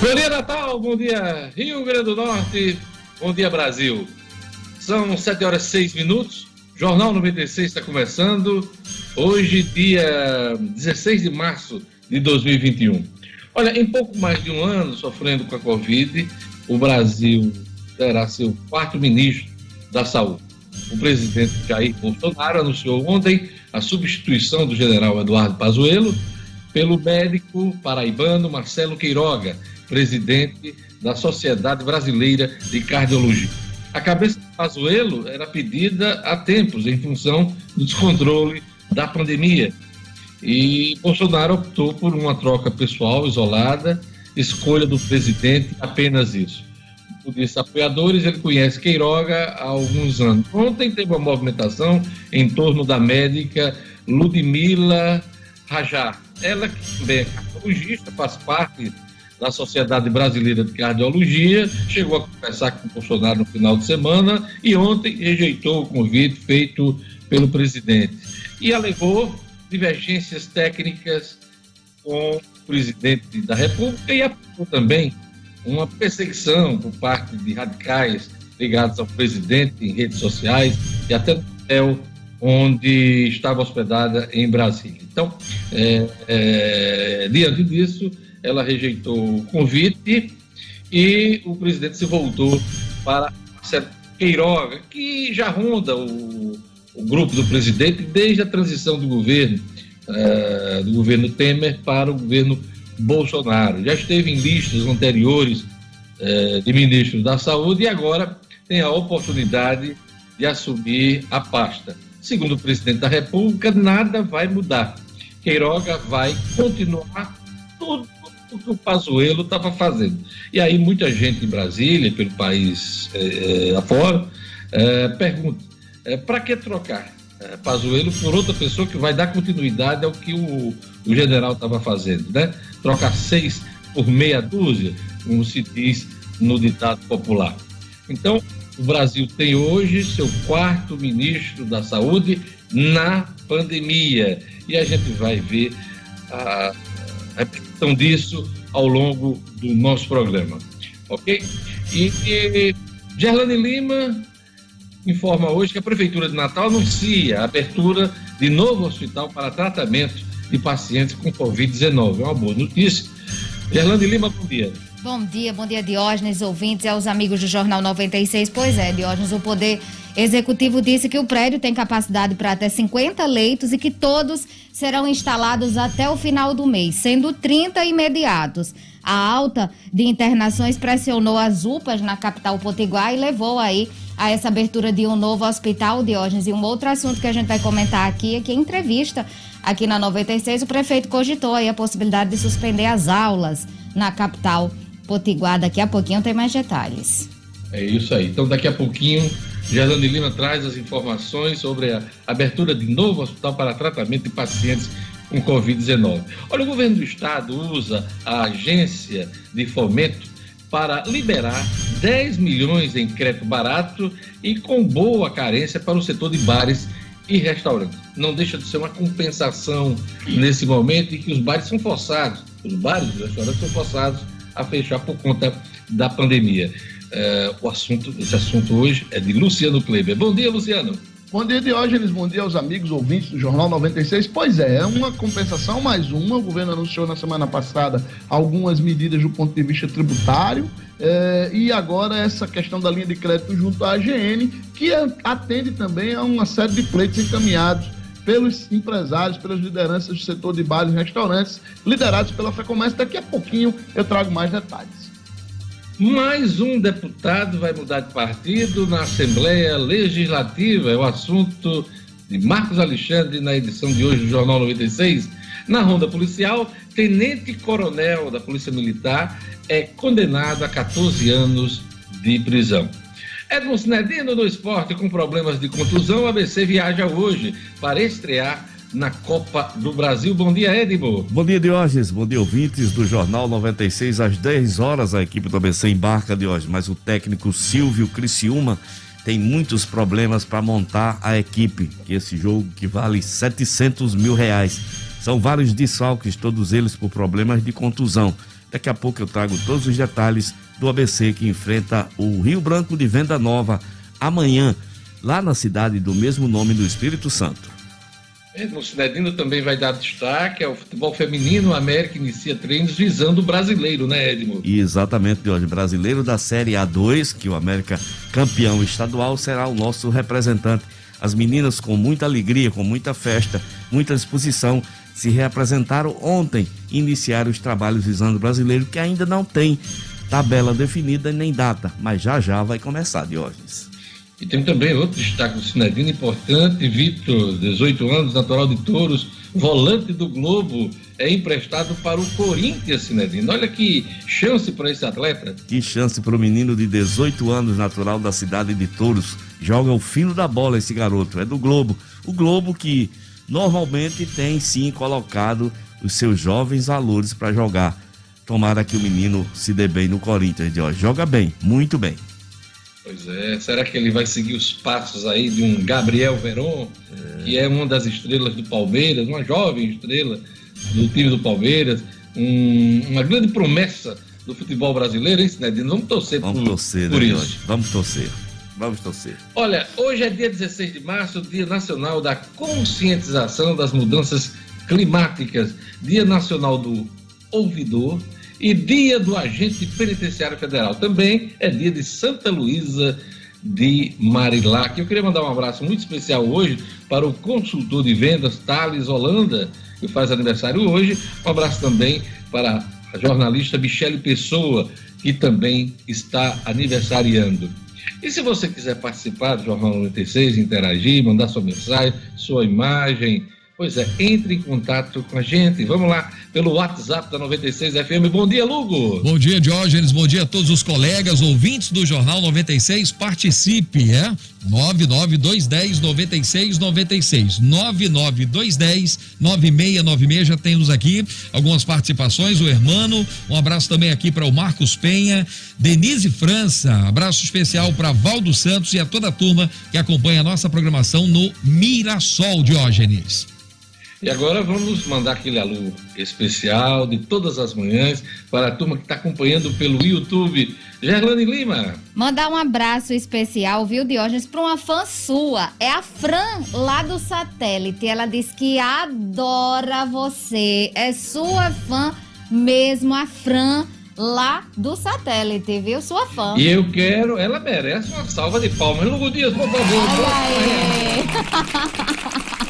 Bom dia, Natal. Bom dia, Rio Grande do Norte. Bom dia, Brasil. São 7 horas e 6 minutos. Jornal 96 está começando. Hoje, dia 16 de março de 2021. Olha, em pouco mais de um ano sofrendo com a Covid, o Brasil terá seu quarto ministro da Saúde. O presidente Jair Bolsonaro anunciou ontem a substituição do general Eduardo Pazuello pelo médico paraibano Marcelo Queiroga, presidente da Sociedade Brasileira de Cardiologia. A cabeça de Pazuello era pedida há tempos em função do descontrole da pandemia. E Bolsonaro optou por uma troca pessoal isolada, escolha do presidente, apenas isso. Por isso, apoiadores, ele conhece Queiroga há alguns anos. Ontem teve uma movimentação em torno da médica Ludmila Rajar. Ela que também é cardiologista, faz parte da Sociedade Brasileira de Cardiologia, chegou a conversar com o Bolsonaro no final de semana e ontem rejeitou o convite feito pelo presidente e alegou divergências técnicas com o presidente da República e apontou também uma perseguição por parte de radicais ligados ao presidente em redes sociais e até no hotel onde estava hospedada em Brasília. Então, é, é, diante disso, ela rejeitou o convite e o presidente se voltou para Queiroga, que já ronda o, o grupo do presidente desde a transição do governo, uh, do governo Temer para o governo Bolsonaro. Já esteve em listas anteriores uh, de ministros da saúde e agora tem a oportunidade de assumir a pasta. Segundo o presidente da República, nada vai mudar. Queiroga vai continuar tudo o que o Pazuello estava fazendo. E aí muita gente em Brasília, pelo país é, afora, é, pergunta, é, para que trocar é, Pazuello por outra pessoa que vai dar continuidade ao que o, o general estava fazendo, né? Trocar seis por meia dúzia, como se diz no ditado popular. Então, o Brasil tem hoje seu quarto ministro da Saúde na pandemia. E a gente vai ver a repetição disso ao longo do nosso programa. Ok? E, e Gerlane Lima informa hoje que a Prefeitura de Natal anuncia a abertura de novo hospital para tratamento de pacientes com Covid-19. É uma boa notícia. Gerlane Lima, bom dia. Bom dia, bom dia, Diógenes, ouvintes e aos amigos do Jornal 96. Pois é, Diógenes, o Poder Executivo disse que o prédio tem capacidade para até 50 leitos e que todos serão instalados até o final do mês, sendo 30 imediatos. A alta de internações pressionou as UPAs na capital potiguar e levou aí a essa abertura de um novo hospital, Diógenes. E um outro assunto que a gente vai comentar aqui é que em entrevista aqui na 96, o prefeito cogitou aí a possibilidade de suspender as aulas na capital Potiguar. Daqui a pouquinho tem mais detalhes. É isso aí. Então, daqui a pouquinho, Gerlane Lima traz as informações sobre a abertura de novo hospital para tratamento de pacientes com Covid-19. Olha, o governo do estado usa a agência de fomento para liberar 10 milhões em crédito barato e com boa carência para o setor de bares e restaurantes. Não deixa de ser uma compensação nesse momento em que os bares são forçados, os bares e restaurantes são forçados a fechar por conta da pandemia. É, o assunto, esse assunto hoje é de Luciano Kleber. Bom dia, Luciano. Bom dia, Diógenes. Bom dia aos amigos ouvintes do Jornal 96. Pois é, é uma compensação mais uma. O governo anunciou na semana passada algumas medidas do ponto de vista tributário. É, e agora essa questão da linha de crédito junto à AGN, que atende também a uma série de pleitos encaminhados pelos empresários, pelas lideranças do setor de bares e restaurantes, liderados pela FEComércio. Daqui a pouquinho eu trago mais detalhes. Mais um deputado vai mudar de partido na Assembleia Legislativa. É o assunto de Marcos Alexandre na edição de hoje do Jornal 96. Na ronda policial, tenente-coronel da Polícia Militar é condenado a 14 anos de prisão. Edmo Sinedino do esporte com problemas de contusão. A ABC viaja hoje para estrear na Copa do Brasil. Bom dia, Edmo. Bom dia, Diógenes. Bom dia, ouvintes do Jornal 96. Às 10 horas, a equipe do ABC embarca, Diógenes, mas o técnico Silvio Criciúma tem muitos problemas para montar a equipe. Que esse jogo que vale 700 mil reais. São vários desfalques, todos eles por problemas de contusão. Daqui a pouco eu trago todos os detalhes do ABC que enfrenta o Rio Branco de Venda Nova amanhã, lá na cidade do mesmo nome do Espírito Santo. O Cinedino também vai dar destaque ao futebol feminino. A América inicia treinos visando o brasileiro, né, Edmo? Exatamente, hoje. Brasileiro da Série A2, que o América campeão estadual será o nosso representante. As meninas, com muita alegria, com muita festa, muita disposição, se reapresentaram ontem e iniciaram os trabalhos visando o brasileiro, que ainda não tem tabela definida nem data, mas já já vai começar, Diógenes. E tem também outro destaque do Cinedino importante, Vitor, 18 anos, natural de Touros, volante do Globo, é emprestado para o Corinthians, Cinedino. Olha que chance para esse atleta. Que chance para o menino de 18 anos, natural da cidade de Touros. Joga o fino da bola esse garoto, é do Globo. O Globo que normalmente tem sim colocado os seus jovens valores para jogar. Tomara que o menino se dê bem no Corinthians. Joga bem, muito bem. Pois é, será que ele vai seguir os passos aí de um Gabriel Veron, é. que é uma das estrelas do Palmeiras, uma jovem estrela do time do Palmeiras, um, uma grande promessa do futebol brasileiro, hein, Sinedino? Vamos torcer Vamos por, torcer, por isso. Hoje. Vamos torcer. Vamos torcer. Olha, hoje é dia 16 de março, Dia Nacional da Conscientização das Mudanças Climáticas, Dia Nacional do Ouvidor e dia do agente penitenciário federal. Também é dia de Santa Luísa de Marilac. Eu queria mandar um abraço muito especial hoje para o consultor de vendas Thales Holanda, que faz aniversário hoje. Um abraço também para a jornalista Michele Pessoa, que também está aniversariando. E se você quiser participar do Jornal 96, interagir, mandar sua mensagem, sua imagem, Pois é, entre em contato com a gente. Vamos lá pelo WhatsApp da 96 FM. Bom dia, Lugo. Bom dia, Diógenes. Bom dia a todos os colegas, ouvintes do Jornal 96. Participe, é? 99210 9696. 99210 9696. Já temos aqui algumas participações. O Hermano, um abraço também aqui para o Marcos Penha, Denise França, abraço especial para Valdo Santos e a toda a turma que acompanha a nossa programação no Mirassol, Diógenes. E agora vamos mandar aquele alô especial de todas as manhãs para a turma que está acompanhando pelo YouTube. Gerlane Lima. Mandar um abraço especial, viu, Diógenes, para uma fã sua. É a Fran, lá do satélite. Ela diz que adora você. É sua fã mesmo, a Fran lá do satélite, viu? Sua fã. E eu quero, ela merece uma salva de palmas. Lugo Dias, por favor.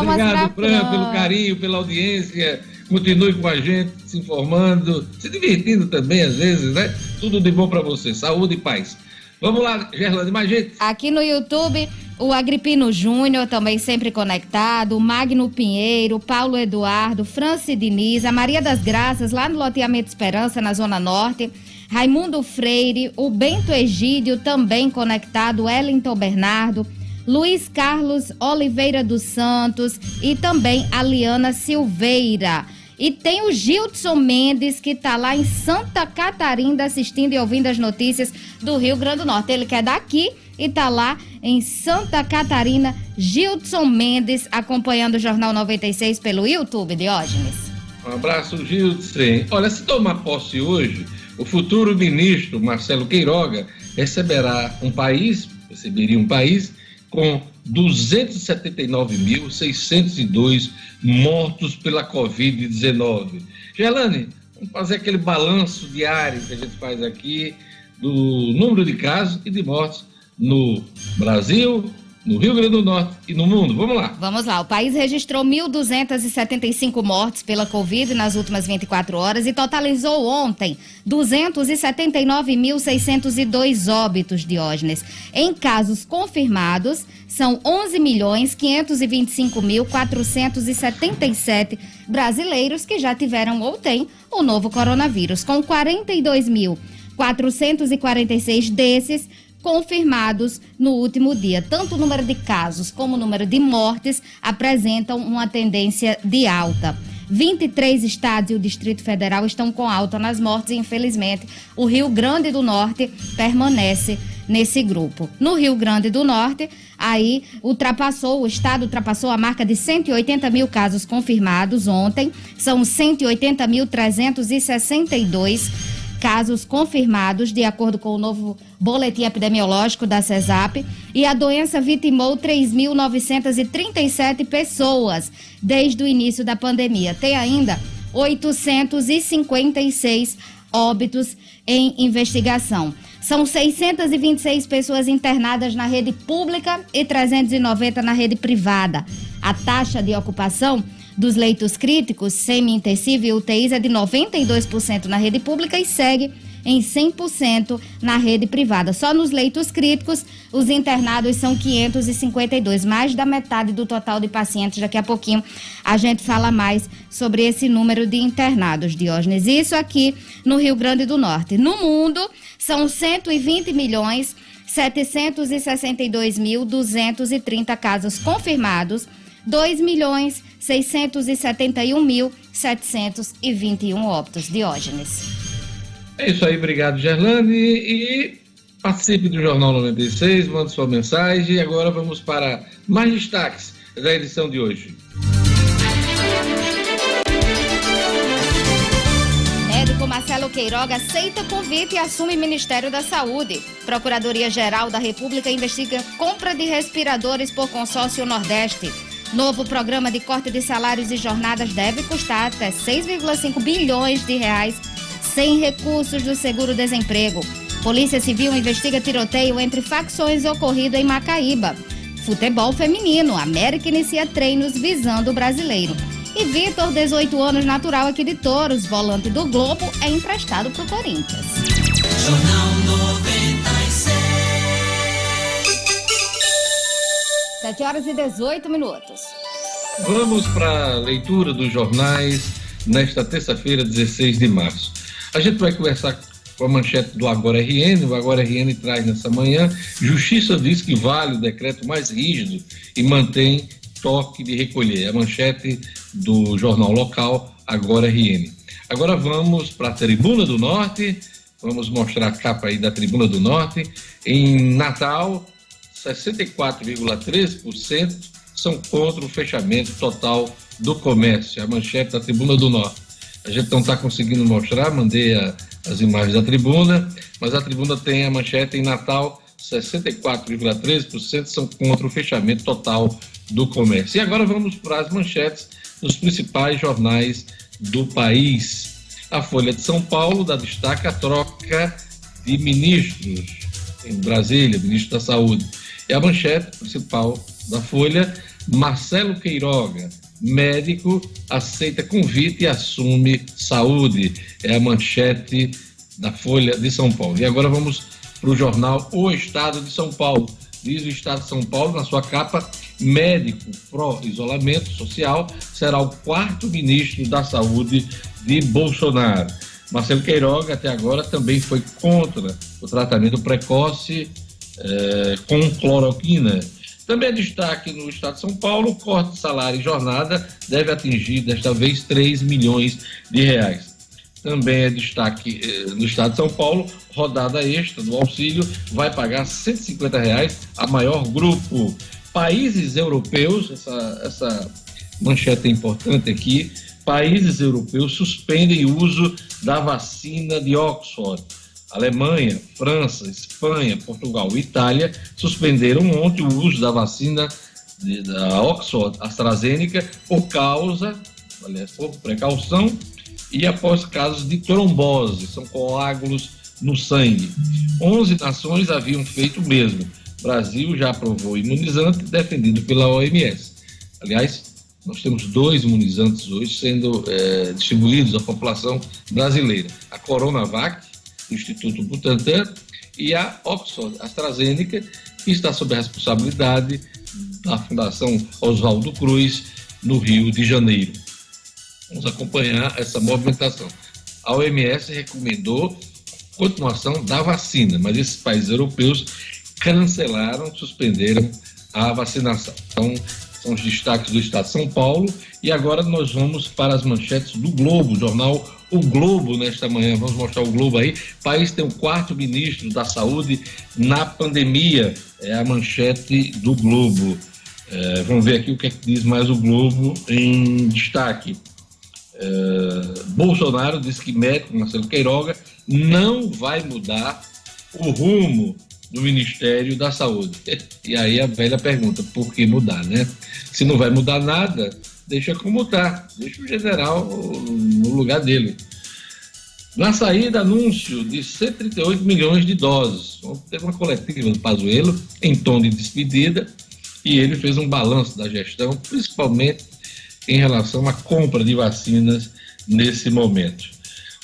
Obrigado, Fran, pelo carinho, pela audiência. Continue com a gente, se informando, se divertindo também, às vezes, né? Tudo de bom para você. Saúde e paz. Vamos lá, Gerlande, mais gente. Aqui no YouTube, o Agripino Júnior, também sempre conectado, o Magno Pinheiro, Paulo Eduardo, Franci Diniz, a Maria das Graças, lá no Loteamento Esperança, na Zona Norte, Raimundo Freire, o Bento Egídio, também conectado, Wellington Bernardo, Luiz Carlos Oliveira dos Santos e também a Liana Silveira. E tem o Gilson Mendes, que está lá em Santa Catarina assistindo e ouvindo as notícias do Rio Grande do Norte. Ele que é daqui e está lá em Santa Catarina. Gilson Mendes acompanhando o Jornal 96 pelo YouTube, Diógenes. Um abraço, Gilson. Olha, se tomar posse hoje, o futuro ministro Marcelo Queiroga receberá um país, receberia um país com 279.602 mortos pela Covid-19. Gelane, vamos fazer aquele balanço diário que a gente faz aqui do número de casos e de mortes no Brasil, no Rio Grande do Norte e no mundo. Vamos lá. Vamos lá. O país registrou 1.275 mortes pela Covid nas últimas 24 horas e totalizou ontem 279.602 óbitos, Diógenes. Em casos confirmados, são 11.525.477 brasileiros que já tiveram ou têm o novo coronavírus, com 42.446 desses confirmados no último dia. Tanto o número de casos como o número de mortes apresentam uma tendência de alta. 23 estados e o Distrito Federal estão com alta nas mortes e, infelizmente, o Rio Grande do Norte permanece nesse grupo. No Rio Grande do Norte, aí ultrapassou, o estado ultrapassou a marca de 180 mil casos confirmados ontem, são 180.362 casos confirmados, de acordo com o novo boletim epidemiológico da CESAP, e a doença vitimou 3.937 pessoas desde o início da pandemia. Tem ainda 856 óbitos em investigação. São 626 pessoas internadas na rede pública e 390 na rede privada. A taxa de ocupação dos leitos críticos, semi-intensivo e UTIs é de 92% na rede pública e segue em 100% na rede privada. Só nos leitos críticos, os internados são 552, mais da metade do total de pacientes. Daqui a pouquinho a gente fala mais sobre esse número de internados, Diógenes. Isso aqui no Rio Grande do Norte. No mundo, são 120 milhões 762.230 casos confirmados, 2 milhões 671.721 óbitos. Diógenes. É isso aí, obrigado, Gerlane. E participe do Jornal 96, mande sua mensagem. E agora vamos para mais destaques da edição de hoje. Médico Marcelo Queiroga aceita convite e assume Ministério da Saúde. Procuradoria-Geral da República investiga compra de respiradores por consórcio Nordeste. Novo programa de corte de salários e jornadas deve custar até 6,5 bilhões de reais sem recursos do seguro-desemprego. Polícia Civil investiga tiroteio entre facções ocorrido em Macaíba. Futebol feminino. América inicia treinos visando o brasileiro. E Vitor, 18 anos, natural aqui de Touros, volante do Globo, é emprestado para o Corinthians. Jornal 7 horas e 18 minutos. Vamos para a leitura dos jornais nesta terça-feira, 16 de março. A gente vai conversar com a manchete do Agora RN. O Agora RN traz nessa manhã: Justiça diz que vale o decreto mais rígido e mantém toque de recolher. A manchete do jornal local Agora RN. Agora vamos para a Tribuna do Norte. Vamos mostrar a capa aí da Tribuna do Norte. Em Natal, 64,13% são contra o fechamento total do comércio. A manchete da Tribuna do Norte. A gente não está conseguindo mostrar, mandei a, as imagens da tribuna, mas a tribuna tem a manchete em Natal, 64,13% são contra o fechamento total do comércio. E agora vamos para as manchetes dos principais jornais do país. A Folha de São Paulo dá destaque à troca de ministros em Brasília, ministro da Saúde. E a manchete principal da Folha, Marcelo Queiroga, médico aceita convite e assume saúde. É a manchete da Folha de São Paulo. E agora vamos para o jornal O Estado de São Paulo. Diz o Estado de São Paulo na sua capa: médico pró-isolamento social será o quarto ministro da Saúde de Bolsonaro. Marcelo Queiroga, até agora, também foi contra o tratamento precoce eh, com cloroquina também é destaque no Estado de São Paulo, corte de salário e jornada deve atingir, desta vez, 3 milhões de reais. Também é destaque eh, no Estado de São Paulo, rodada extra do auxílio vai pagar 150 reais a maior grupo. Países europeus, essa, essa manchete é importante aqui, países europeus suspendem o uso da vacina de Oxford Alemanha, França, Espanha, Portugal e Itália suspenderam ontem o uso da vacina de, da Oxford AstraZeneca por causa, aliás, por precaução e após casos de trombose, são coágulos no sangue. 11 nações haviam feito o mesmo. Brasil já aprovou imunizante defendido pela OMS. Aliás, nós temos dois imunizantes hoje sendo é, distribuídos à população brasileira: a Coronavac Instituto Butantan, e a Oxford AstraZeneca, que está sob a responsabilidade da Fundação Oswaldo Cruz, no Rio de Janeiro. Vamos acompanhar essa movimentação. A OMS recomendou continuação da vacina, mas esses países europeus cancelaram, suspenderam a vacinação. Então, São os destaques do Estado de São Paulo. E agora nós vamos para as manchetes do Globo, jornal O Globo, nesta manhã. Vamos mostrar o Globo aí. O país tem o quarto ministro da Saúde na pandemia. É a manchete do Globo. É, vamos ver aqui o que, é que diz mais o Globo em destaque. É, Bolsonaro disse que médico Marcelo Queiroga não vai mudar o rumo do Ministério da Saúde. E aí a velha pergunta, por que mudar, né? Se não vai mudar nada, deixa como está, deixa o general no lugar dele. Na saída, anúncio de 138 milhões de doses. Teve uma coletiva do Pazuello em tom de despedida e ele fez um balanço da gestão, principalmente em relação à compra de vacinas nesse momento.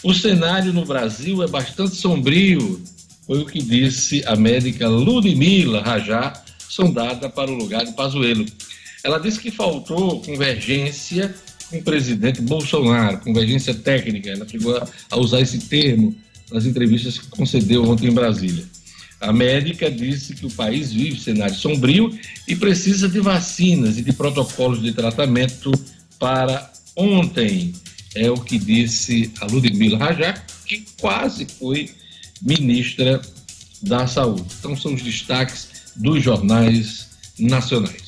O cenário no Brasil é bastante sombrio, foi o que disse a médica Ludmila Rajá, sondada para o lugar de Pazuello. Ela disse que faltou convergência com o presidente Bolsonaro, convergência técnica. Ela chegou a usar esse termo nas entrevistas que concedeu ontem em Brasília. A médica disse que o país vive cenário sombrio e precisa de vacinas e de protocolos de tratamento para ontem. É o que disse a Ludmila Rajá, que quase foi ministra da Saúde. Então são os destaques dos jornais nacionais.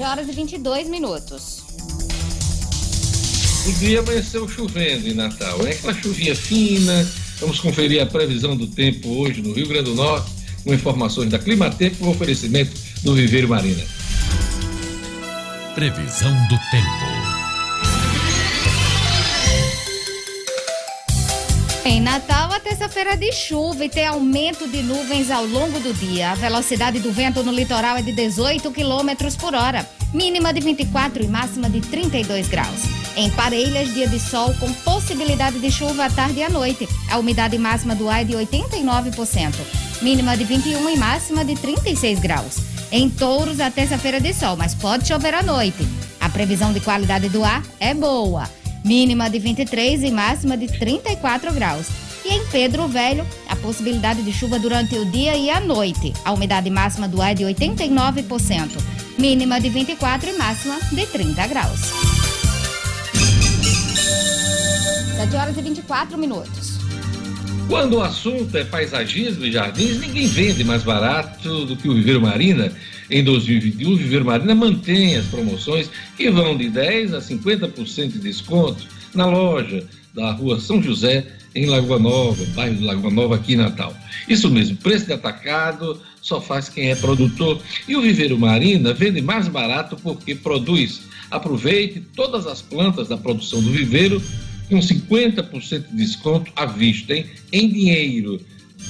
7 horas e 22 minutos. O dia amanheceu chovendo em Natal. É aquela chuvinha fina. Vamos conferir a previsão do tempo hoje no Rio Grande do Norte, com informações da Climatempo com oferecimento do Viveiro Marina. Previsão do tempo. Em Natal, a terça-feira de chuva e tem aumento de nuvens ao longo do dia. A velocidade do vento no litoral é de 18 km por hora, mínima de 24 e máxima de 32 graus. Em Parelhas, dia de sol com possibilidade de chuva à tarde e à noite. A umidade máxima do ar é de 89%, mínima de 21 e máxima de 36 graus. Em Touros, a terça-feira de sol, mas pode chover à noite. A previsão de qualidade do ar é boa, mínima de 23 e máxima de 34 graus. E em Pedro Velho, a possibilidade de chuva durante o dia e a noite. A umidade máxima do ar é de 89%, mínima de 24 e máxima de 30 graus. 7 horas e 24 minutos. Quando o assunto é paisagismo e jardins, ninguém vende mais barato do que o Viveiro Marina. Em 2021, o Viveiro Marina mantém as promoções que vão de 10% a 50% de desconto na loja da rua São José, em Lagoa Nova, bairro de Lagoa Nova, aqui em Natal. Isso mesmo, preço de atacado só faz quem é produtor. E o Viveiro Marina vende mais barato porque produz. Aproveite todas as plantas da produção do viveiro com 50% de desconto à vista, hein? em dinheiro.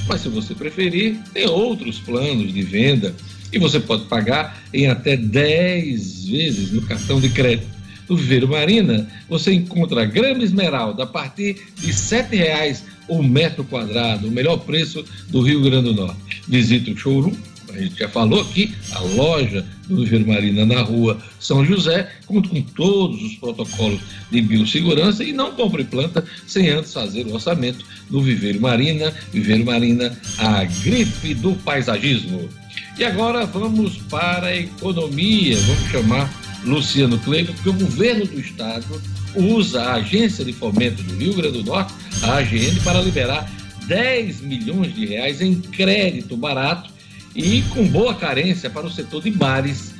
Mas se você preferir, tem outros planos de venda e você pode pagar em até 10 vezes no cartão de crédito. No Viveiro Marina, você encontra grama esmeralda a partir de R$ 7,00 o metro quadrado, o melhor preço do Rio Grande do Norte. Visite o showroom a gente já falou aqui, a loja do Viveiro Marina na rua São José, conta com todos os protocolos de biossegurança e não compre planta sem antes fazer o orçamento do Viveiro Marina. Viveiro Marina, a grife do paisagismo. E agora vamos para a economia, vamos chamar Luciano Kleber, porque o governo do estado usa a Agência de Fomento do Rio Grande do Norte, a AGN, para liberar 10 milhões de reais em crédito barato e com boa carência para o setor de bares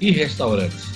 e restaurantes.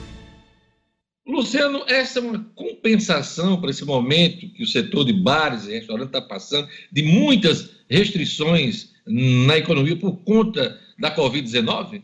Luciano, essa é uma compensação para esse momento que o setor de bares e restaurantes está passando, de muitas restrições na economia por conta da Covid-19?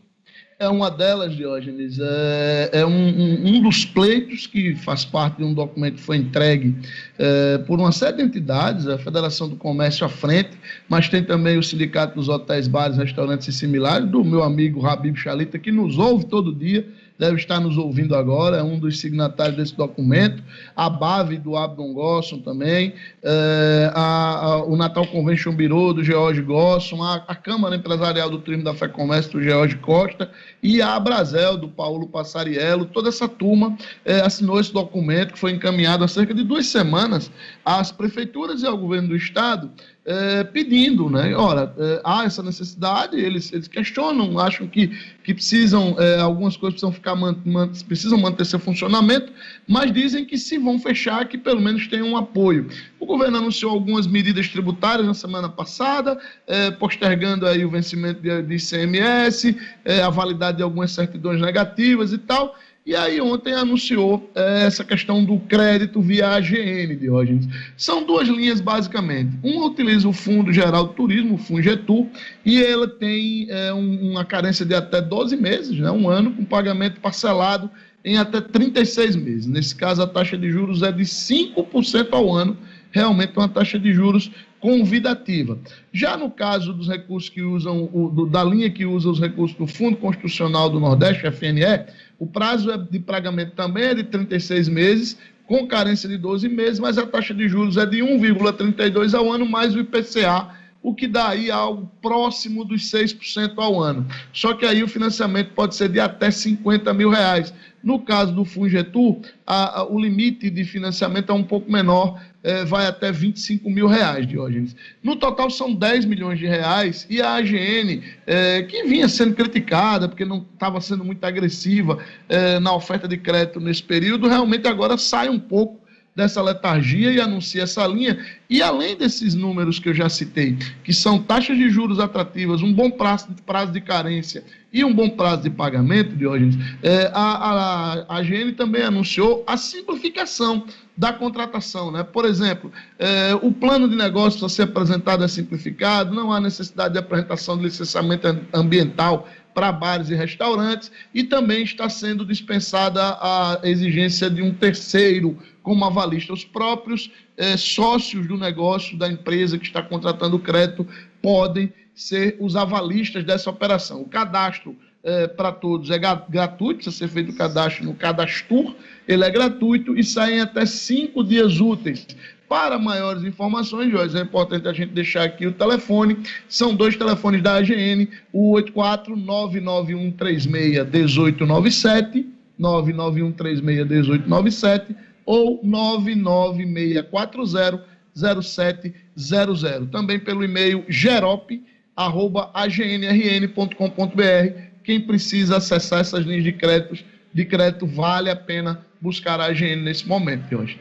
É uma delas, Diógenes. É, é um, um, um, dos pleitos que faz parte de um documento que foi entregue é, por uma série de entidades, a Federação do Comércio à frente, mas tem também o Sindicato dos Hotéis, Bares, Restaurantes e Similares, do meu amigo Rabib Chalita, que nos ouve todo dia deve estar nos ouvindo agora, é um dos signatários desse documento, a BAV do Abdon Gosson também, é, a, a, o Natal Convention Bureau do George Gosson, a, a, Câmara Empresarial do Trimo da Fé Comércio do George Costa e a Abrazel do Paulo Passariello, toda essa turma é, assinou esse documento que foi encaminhado há cerca de duas semanas às prefeituras e ao governo do estado, é, pedindo, né? Ora, é, há essa necessidade, eles, eles questionam, acham que, que precisam, é, algumas coisas precisam ficar man, man, precisam manter seu funcionamento, mas dizem que se vão fechar, que pelo menos tenham um apoio. O governo anunciou algumas medidas tributárias na semana passada, é, postergando aí o vencimento de, de ICMS, é, a validade de algumas certidões negativas e tal. E aí ontem anunciou é, essa questão do crédito via AGN, Diógenes. São duas linhas basicamente. Uma utiliza o Fundo Geral do Turismo, o FUNGETU, e ela tem é, um, uma carência de até 12 meses, né, um ano, com pagamento parcelado em até 36 meses. Nesse caso, a taxa de juros é de 5% ao ano, realmente uma taxa de juros convidativa. Já no caso dos recursos que usam, o, do, da linha que usa os recursos do Fundo Constitucional do Nordeste, FNE, o prazo é de pagamento também é de 36 meses, com carência de 12 meses, mas a taxa de juros é de 1,32 ao ano, mais o IPCA, o que dá aí algo próximo dos 6% ao ano. Só que aí o financiamento pode ser de até 50 mil reais. No caso do Fungetur, a, a, o limite de financiamento é um pouco menor, é, vai até 25 mil reais, Diógenes. No total são 10 milhões de reais e a AGN, é, que vinha sendo criticada porque não estava sendo muito agressiva é, na oferta de crédito nesse período, realmente agora sai um pouco dessa letargia e anuncia essa linha. E além desses números que eu já citei, que são taxas de juros atrativas, um bom prazo, prazo de carência e um bom prazo de pagamento, Diógenes, é, a, a, a AGN também anunciou a simplificação da contratação. Né? Por exemplo, é, o plano de negócio para ser apresentado é simplificado, não há necessidade de apresentação de licenciamento ambiental para bares e restaurantes, e também está sendo dispensada a exigência de um terceiro como avalista. Os próprios é, sócios do negócio da empresa que está contratando o crédito podem ser os avalistas dessa operação. O cadastro é, para todos é gratuito, precisa ser feito o cadastro no Cadastur, ele é gratuito e sai em até cinco dias úteis. Para maiores informações, Jorge, é importante a gente deixar aqui o telefone. São dois telefones da AGN, o 84991361897, 991361897 ou 996400700. Também pelo e-mail gerop@agnrn.com.br. Quem precisa acessar essas linhas de crédito, de crédito vale a pena buscar a AGN nesse momento, hoje.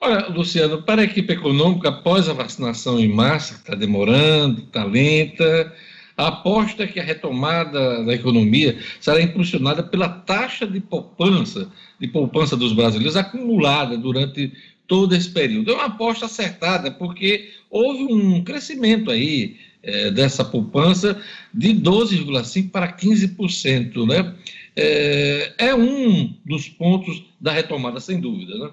Olha, Luciano, para a equipe econômica, após a vacinação em massa, que está demorando, está lenta, a aposta é que a retomada da economia será impulsionada pela taxa de poupança, de poupança dos brasileiros acumulada durante todo esse período. É uma aposta acertada, porque houve um crescimento aí é, dessa poupança de 12,5% para 15%. Né? É, é um dos pontos da retomada, sem dúvida. Né?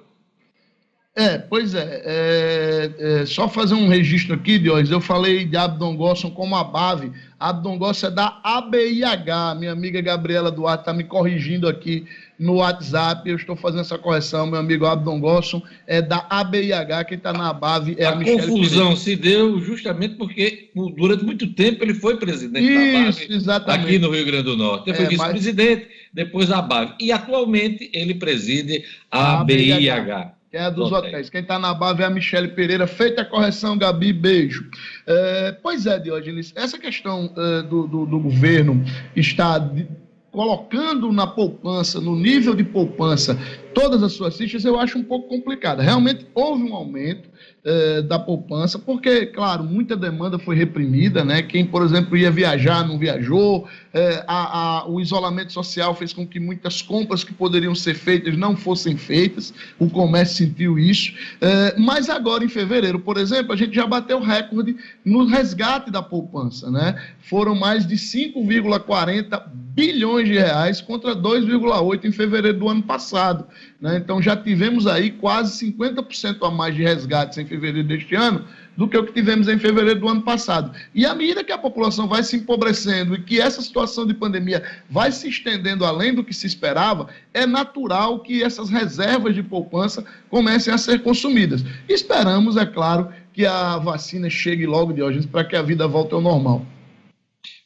É, pois é, é, é, Só fazer um registro aqui, Diógenes. Eu falei de Abdon Gosson como a BAVE. Abdon Gosson é da ABIH. Minha amiga Gabriela Duarte está me corrigindo aqui no WhatsApp. Eu estou fazendo essa correção. Meu amigo Abdon Gosson é da ABIH. Quem está na BAVE é a, a confusão Pereira. se deu justamente porque durante muito tempo ele foi presidente Isso, da BAVE exatamente. aqui no Rio Grande do Norte. Ele foi é, vice-presidente, mas... depois a BAVE. E atualmente ele preside a, a ABIH. ABIH que é a dos hotéis. Quem está na base é a Michele Pereira. Feita a correção, Gabi, beijo. É, pois é, Diógenes, essa questão é, do, do, do, governo está de, colocando na poupança, no nível de poupança, todas as suas fichas, eu acho um pouco complicada. Realmente houve um aumento, eh, da poupança, porque, claro, muita demanda foi reprimida, né? Quem, por exemplo, ia viajar não viajou, eh, a, a, o isolamento social fez com que muitas compras que poderiam ser feitas não fossem feitas, o comércio sentiu isso. Eh, mas agora, em fevereiro, por exemplo, a gente já bateu recorde no resgate da poupança, né? Foram mais de 5,40 bilhões de reais contra 2,8 em fevereiro do ano passado. né? então já tivemos aí quase 50% a mais de resgates em fevereiro deste ano do que o que tivemos em fevereiro do ano passado. E à medida que a população vai se empobrecendo e que essa situação de pandemia vai se estendendo além do que se esperava, é natural que essas reservas de poupança comecem a ser consumidas. Esperamos, é claro, que a vacina chegue logo de hoje para que a vida volte ao normal.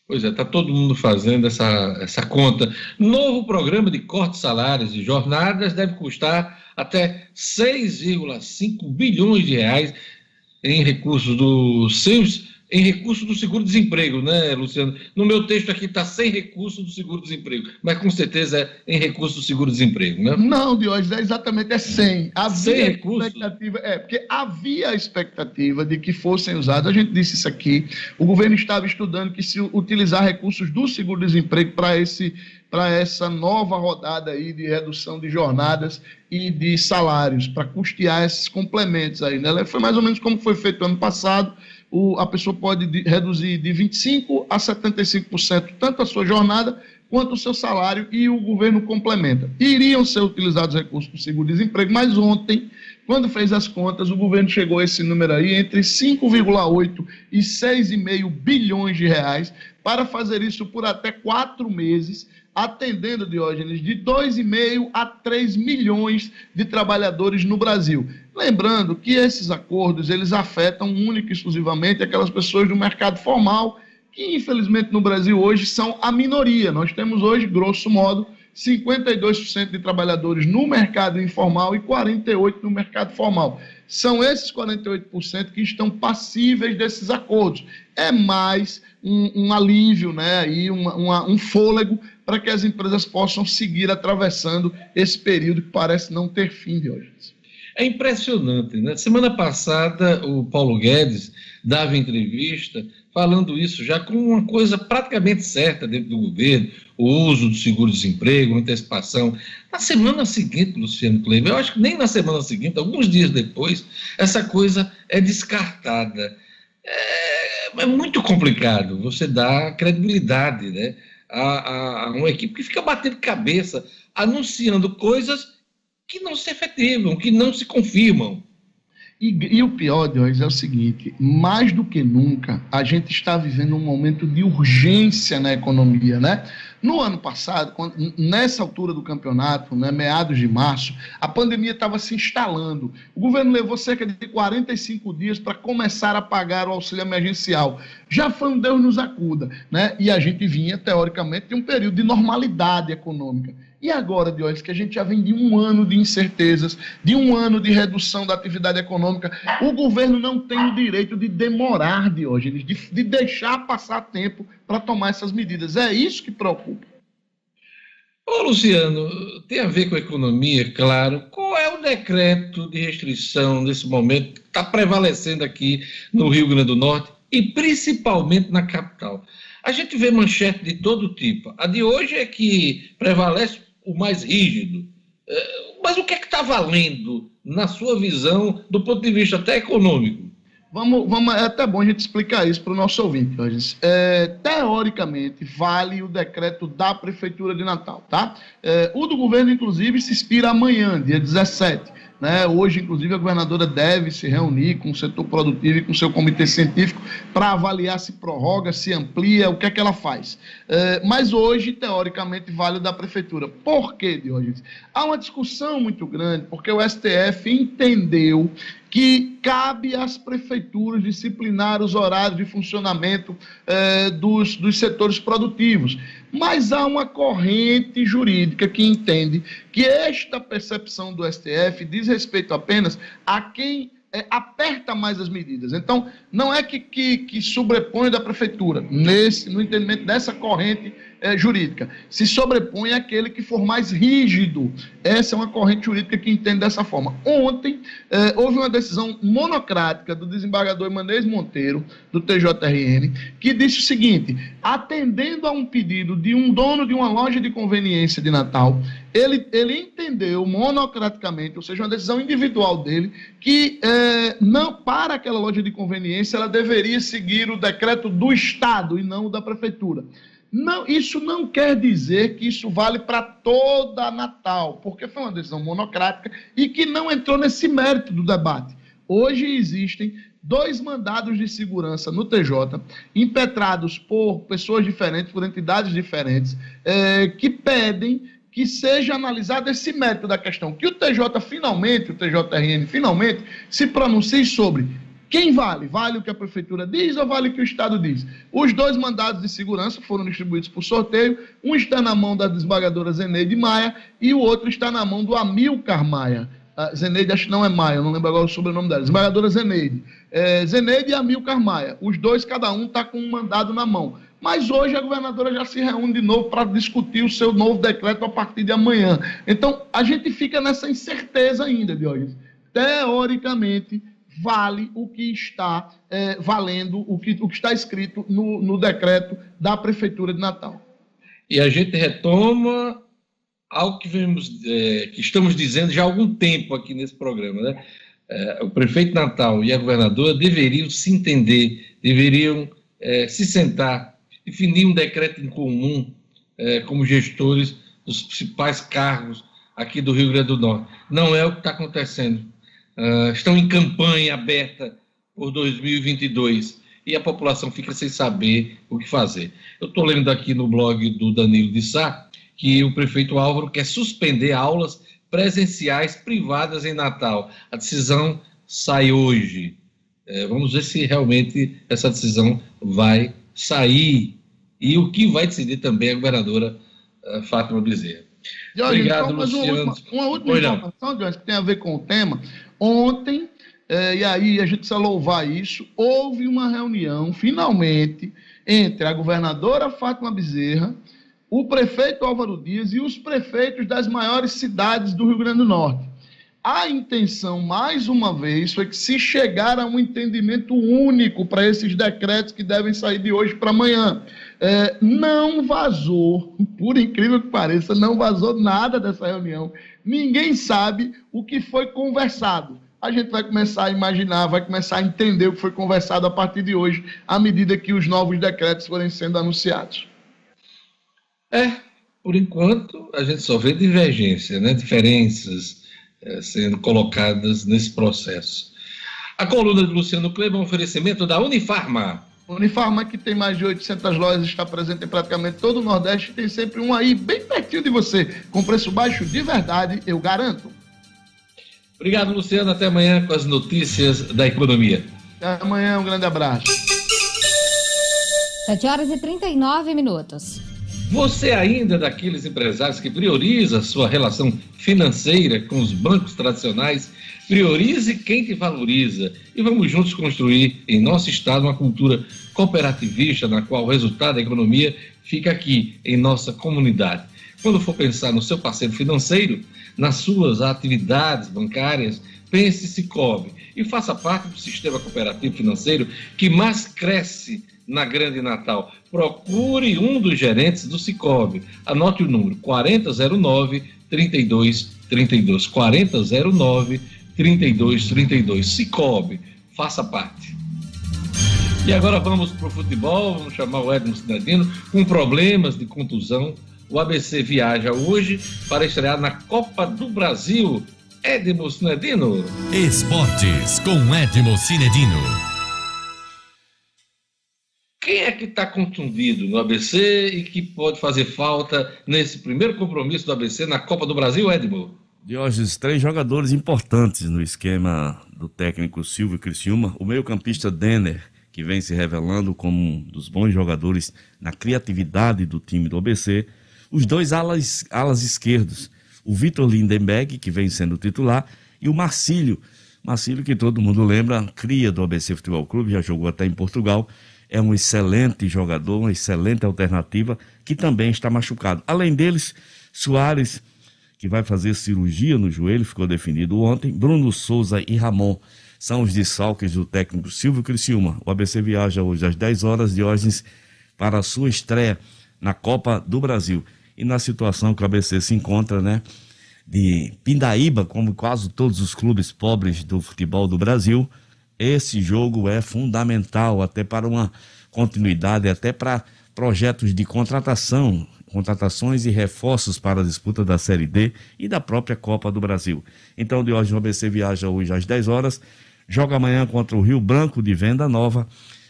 Pois é, está todo mundo fazendo essa, essa conta. Novo programa de corte de salários e jornadas deve custar até 6,5 bilhões de reais em recursos do SEMS em recurso do seguro-desemprego, né, Luciano? No meu texto aqui está sem recurso do seguro-desemprego, mas com certeza é em recurso do seguro-desemprego, né? Não, Diógenes, é exatamente é sem. Havia sem recurso? Expectativa, é, porque havia a expectativa de que fossem usados, a gente disse isso aqui, o governo estava estudando que se utilizar recursos do seguro-desemprego para esse para essa nova rodada aí de redução de jornadas e de salários, para custear esses complementos aí. Né? Foi mais ou menos como foi feito ano passado, o, a pessoa pode de, reduzir de 25% a 75% tanto a sua jornada quanto o seu salário e o governo complementa. Iriam ser utilizados recursos do seguro-desemprego, mas ontem, quando fez as contas, o governo chegou a esse número aí entre 5,8 e 6,5 bilhões de reais para fazer isso por até quatro meses, atendendo, Diógenes, de 2,5 a 3 milhões de trabalhadores no Brasil. Lembrando que esses acordos, eles afetam única e exclusivamente aquelas pessoas do mercado formal, que infelizmente no Brasil hoje são a minoria. Nós temos hoje, grosso modo, 52% de trabalhadores no mercado informal e 48% no mercado formal. São esses 48% que estão passíveis desses acordos. É mais um, um alívio, né, e uma, uma, um fôlego para que as empresas possam seguir atravessando esse período que parece não ter fim de hoje. É impressionante, né? Semana passada o Paulo Guedes dava entrevista falando isso já com uma coisa praticamente certa dentro do governo, o uso do seguro-desemprego, antecipação. Na semana seguinte, Luciano Kleber, eu acho que nem na semana seguinte, alguns dias depois, essa coisa é descartada. É, é muito complicado você dar credibilidade né, a, a uma equipe que fica batendo cabeça, anunciando coisas que não se efetivam, que não se confirmam. E, e, o pior, Deus, é o seguinte: mais do que nunca, a gente está vivendo um momento de urgência na economia, né? No ano passado, quando, nessa altura do campeonato, né, meados de março, a pandemia estava se instalando. O governo levou cerca de 45 dias para começar a pagar o auxílio emergencial. Já foi um Deus nos acuda, né? E a gente vinha, teoricamente, de um período de normalidade econômica. E agora, Diógenes, que a gente já vem de um ano de incertezas, de um ano de redução da atividade econômica, o governo não tem o direito de demorar, Diógenes, de, de deixar passar tempo para tomar essas medidas. É isso que preocupa. Ô, Luciano, tem a ver com a economia, claro. Qual é o decreto de restrição nesse momento que está prevalecendo aqui no Rio Grande do Norte e principalmente na capital? A gente vê manchete de todo tipo. A de hoje é que prevalece o mais rígido. É, mas o que é que está valendo, na sua visão, do ponto de vista até econômico? Vamos, vamos, é até bom a gente explicar isso para o nosso ouvinte, é, teoricamente, vale o decreto da Prefeitura de Natal, tá? É, o do governo, inclusive, se expira amanhã, dia 17. Né? Hoje, inclusive, a governadora deve se reunir com o setor produtivo e com o seu comitê científico para avaliar se prorroga, se amplia, o que é que ela faz. É, mas hoje, teoricamente, vale o da prefeitura. Por quê, Diógenes? Há uma discussão muito grande, porque o STF entendeu que cabe às prefeituras disciplinar os horários de funcionamento eh, dos, dos setores produtivos. Mas há uma corrente jurídica que entende que esta percepção do STF diz respeito apenas a quem é, aperta mais as medidas. Então, não é que, que, que sobrepõe da prefeitura, nesse, no entendimento dessa corrente é, jurídica. Se sobrepõe aquele que for mais rígido. Essa é uma corrente jurídica que entende dessa forma. Ontem, é, houve uma decisão monocrática do desembargador Emanês Monteiro, do TJRN, que disse o seguinte: atendendo a um pedido de um dono de uma loja de conveniência de Natal, ele, ele entendeu monocraticamente, ou seja, uma decisão individual dele, que é, não para aquela loja de conveniência ela deveria seguir o decreto do Estado e não o da prefeitura. Não, isso não quer dizer que isso vale para toda Natal, porque foi uma decisão monocrática e que não entrou nesse mérito do debate. Hoje existem dois mandados de segurança no TJ, impetrados por pessoas diferentes, por entidades diferentes, é, que pedem que seja analisado esse mérito da questão, que o TJ finalmente, o TJRN finalmente, se pronuncie sobre quem vale? Vale o que a prefeitura diz ou vale o que o Estado diz? Os dois mandados de segurança foram distribuídos por sorteio. Um está na mão da desembargadora Zeneide Maia e o outro está na mão do Amilcar Maia. A Zeneide, acho que não é Maia, não lembro agora o sobrenome dela. Desembargadora Zeneide. É, Zeneide e Amilcar Maia. Os dois, cada um está com um mandado na mão. Mas hoje a governadora já se reúne de novo para discutir o seu novo decreto a partir de amanhã. Então, a gente fica nessa incerteza ainda, Diogo. Teoricamente, vale o que está é, valendo, o que, o que está escrito no, no decreto da Prefeitura de Natal. E a gente retoma algo que, é, que estamos dizendo já há algum tempo aqui nesse programa. Né? É, o prefeito Natal e a governadora deveriam se entender, deveriam é, se sentar, definir um decreto em comum é, como gestores dos principais cargos aqui do Rio Grande do Norte. Não é o que está acontecendo uh, estão em campanha aberta por 2022 e a população fica sem saber o que fazer. Eu estou lendo aqui no blog do Danilo de Sá que o prefeito Álvaro quer suspender aulas presenciais privadas em Natal. A decisão sai hoje. É, vamos ver se realmente essa decisão vai sair e o que vai decidir também a governadora uh, Fátima Bezerra. Obrigado, Luciano. Uma última, uma última informação, Jorge, que tem a ver com o tema. Ontem, é, e aí a gente precisa louvar isso, houve uma reunião, finalmente, entre a governadora Fátima Bezerra, o prefeito Álvaro Dias e os prefeitos das maiores cidades do Rio Grande do Norte. A intenção, mais uma vez, foi que se chegar a um entendimento único para esses decretos que devem sair de hoje para amanhã. É, não vazou, por incrível que pareça, não vazou nada dessa reunião. Ninguém sabe o que foi conversado. A gente vai começar a imaginar, vai começar a entender o que foi conversado a partir de hoje, à medida que os novos decretos forem sendo anunciados. É, por enquanto, a gente só vê divergência, né? diferenças é, sendo colocadas nesse processo. A coluna de Luciano Kleber é um oferecimento da Unifarma Unifarma, que tem mais de 800 lojas, está presente em praticamente todo o Nordeste, tem sempre um aí bem pertinho de você, com preço baixo de verdade, eu garanto. Obrigado, Luciano. Até amanhã com as notícias da economia. Até amanhã, um grande abraço. 7 horas e 39 minutos. Você ainda é daqueles empresários que prioriza sua relação financeira com os bancos tradicionais? Priorize quem te valoriza e vamos juntos construir em nosso estado uma cultura cooperativista na qual o resultado da economia fica aqui em nossa comunidade. Quando for pensar no seu parceiro financeiro, nas suas atividades bancárias, pense Cicobi e faça parte do sistema cooperativo financeiro que mais cresce na Grande Natal. Procure um dos gerentes do Cicobi. Anote o número 4009 3232 4009 3232 Cicobi. Faça parte. E agora vamos para o futebol, vamos chamar o Edmo Cidadino com problemas de contusão. O ABC viaja hoje para estrear na Copa do Brasil. Edmo Cinedino. Esportes com Edmo Cinedino. Quem é que está contundido no ABC e que pode fazer falta nesse primeiro compromisso do ABC na Copa do Brasil, Edmo? Diógenes, três jogadores importantes no esquema do técnico Silvio Criciúma. O meio-campista Denner, que vem se revelando como um dos bons jogadores na criatividade do time do ABC. Os dois alas, alas esquerdos, o Vitor Lindenberg, que vem sendo titular, e o Marcílio. Marcílio, que todo mundo lembra, cria do ABC Futebol Clube, já jogou até em Portugal é um excelente jogador, uma excelente alternativa, que também está machucado. Além deles, Soares, que vai fazer cirurgia no joelho, ficou definido ontem. Bruno Souza e Ramon são os desfalques do técnico Silvio Criciúma. O ABC viaja hoje às 10 horas de hoje para a sua estreia na Copa do Brasil. E na situação que o ABC se encontra, né? De Pindaíba, como quase todos os clubes pobres do futebol do Brasil, esse jogo é fundamental até para uma continuidade, até para projetos de contratação, contratações e reforços para a disputa da Série D e da própria Copa do Brasil. Então, de hoje o ABC viaja hoje às 10 horas, joga amanhã contra o Rio Branco de Venda Nova,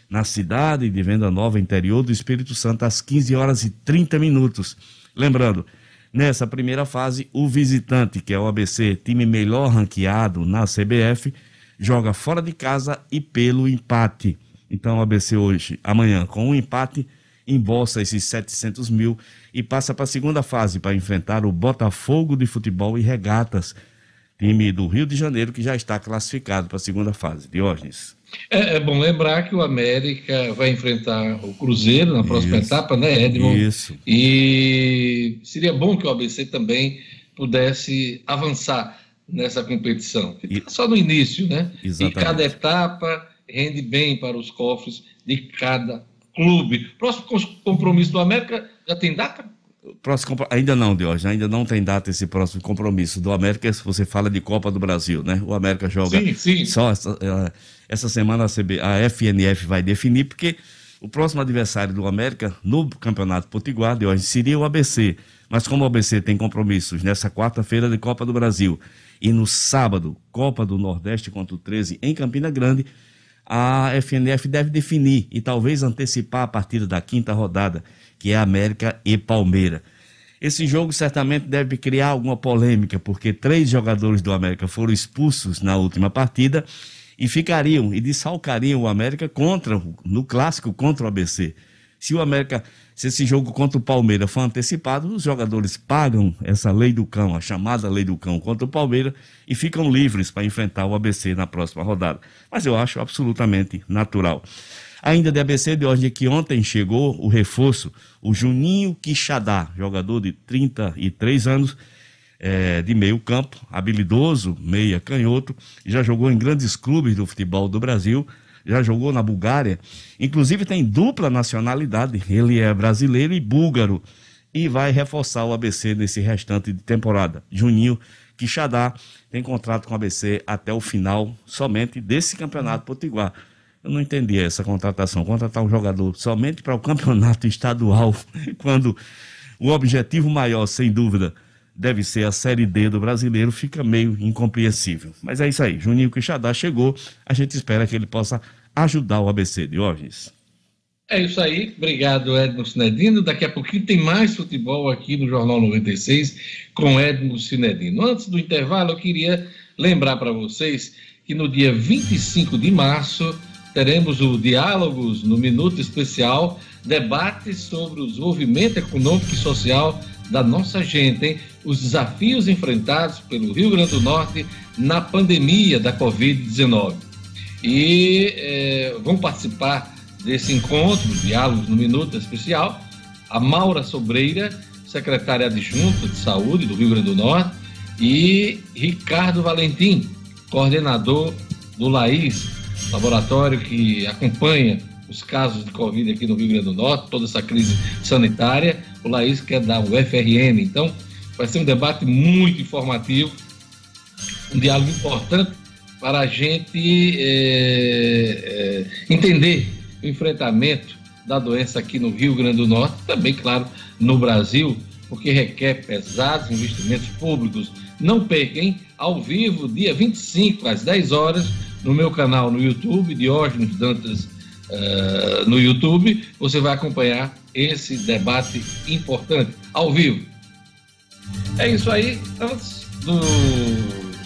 na cidade de Venda Nova, interior do Espírito Santo, às 15 horas e 30 minutos. Lembrando, nessa primeira fase, o visitante, que é o ABC, time melhor ranqueado na CBF, joga fora de casa e pelo empate. Então o ABC hoje, amanhã, com um empate, embolsa esses 700 mil e passa para a segunda fase para enfrentar o Botafogo de Futebol e Regatas, time do Rio de Janeiro que já está classificado para a segunda fase. Diógenes. É, é, bom lembrar que o América vai enfrentar o Cruzeiro na próxima Isso. etapa, né, Edmond? Isso. E seria bom que o ABC também pudesse avançar nessa competição. E... Tá só no início, né? Exatamente. E cada etapa rende bem para os cofres de cada clube. Próximo compromisso do América já tem data? Próximo, ainda não, Deus, ainda não tem data esse próximo compromisso do América, se você fala de Copa do Brasil, né? O América joga sim, sim. só essa, eh, essa semana a, CB, a FNF vai definir, porque o próximo adversário do América no Campeonato Potiguar de hoje seria o ABC. Mas como o ABC tem compromissos nessa quarta-feira de Copa do Brasil e no sábado, Copa do Nordeste contra o 13 em Campina Grande, a FNF deve definir e talvez antecipar a partida da quinta rodada, que é América e Palmeira. Esse jogo certamente deve criar alguma polêmica, porque três jogadores do América foram expulsos na última partida e ficariam e desfalcariam o América contra no clássico contra o ABC. Se o América, se esse jogo contra o Palmeiras for antecipado, os jogadores pagam essa lei do cão, a chamada lei do cão contra o Palmeiras e ficam livres para enfrentar o ABC na próxima rodada. Mas eu acho absolutamente natural. Ainda de ABC de hoje que ontem chegou o reforço, o Juninho Quixadá, jogador de 33 anos, é, de meio campo, habilidoso, meia canhoto, já jogou em grandes clubes do futebol do Brasil, já jogou na Bulgária, inclusive tem dupla nacionalidade, ele é brasileiro e búlgaro, e vai reforçar o ABC nesse restante de temporada. Juninho Quixadá tem contrato com o ABC até o final somente desse campeonato potiguar. Eu não entendi essa contratação, contratar um jogador somente para o campeonato estadual, quando o objetivo maior, sem dúvida, deve ser a Série D do brasileiro, fica meio incompreensível. Mas é isso aí, Juninho Quixadá chegou, a gente espera que ele possa ajudar o ABC, Diógenes. É isso aí, obrigado Edmo Cinedino. Daqui a pouquinho tem mais futebol aqui no Jornal 96 com Edmo Cinedino. Antes do intervalo, eu queria lembrar para vocês que no dia 25 de março teremos o Diálogos no Minuto Especial, debate sobre o desenvolvimento econômico e social da nossa gente, hein? os desafios enfrentados pelo Rio Grande do Norte na pandemia da Covid-19. E é, vão participar desse encontro, Diálogos no Minuto Especial, a Maura Sobreira, secretária adjunta de saúde do Rio Grande do Norte, e Ricardo Valentim, coordenador do LAIS, laboratório que acompanha os casos de Covid aqui no Rio Grande do Norte, toda essa crise sanitária. O Laís que é da UFRN. Então, vai ser um debate muito informativo, um diálogo importante para a gente é, é, entender o enfrentamento da doença aqui no Rio Grande do Norte, também, claro, no Brasil, porque requer pesados investimentos públicos. Não percam, ao vivo, dia 25, às 10 horas, no meu canal no YouTube, Diógenes Dantas uh, no YouTube, você vai acompanhar esse debate importante, ao vivo. É isso aí. Antes do,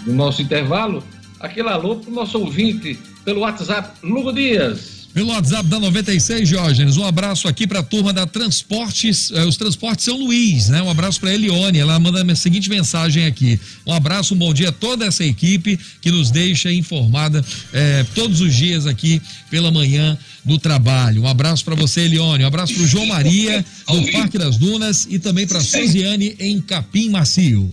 do nosso intervalo, aquele alô para o nosso ouvinte pelo WhatsApp, Lugo Dias. Pelo WhatsApp da 96, Diógenes, um abraço aqui para a turma da Transportes, eh, os Transportes São Luís, né? Um abraço para Elione, ela manda a seguinte mensagem aqui. Um abraço, um bom dia a toda essa equipe que nos deixa informada eh, todos os dias aqui pela manhã do trabalho. Um abraço para você, Elione. Um abraço para o João Maria, do Parque das Dunas, e também para Suziane, em Capim Macio.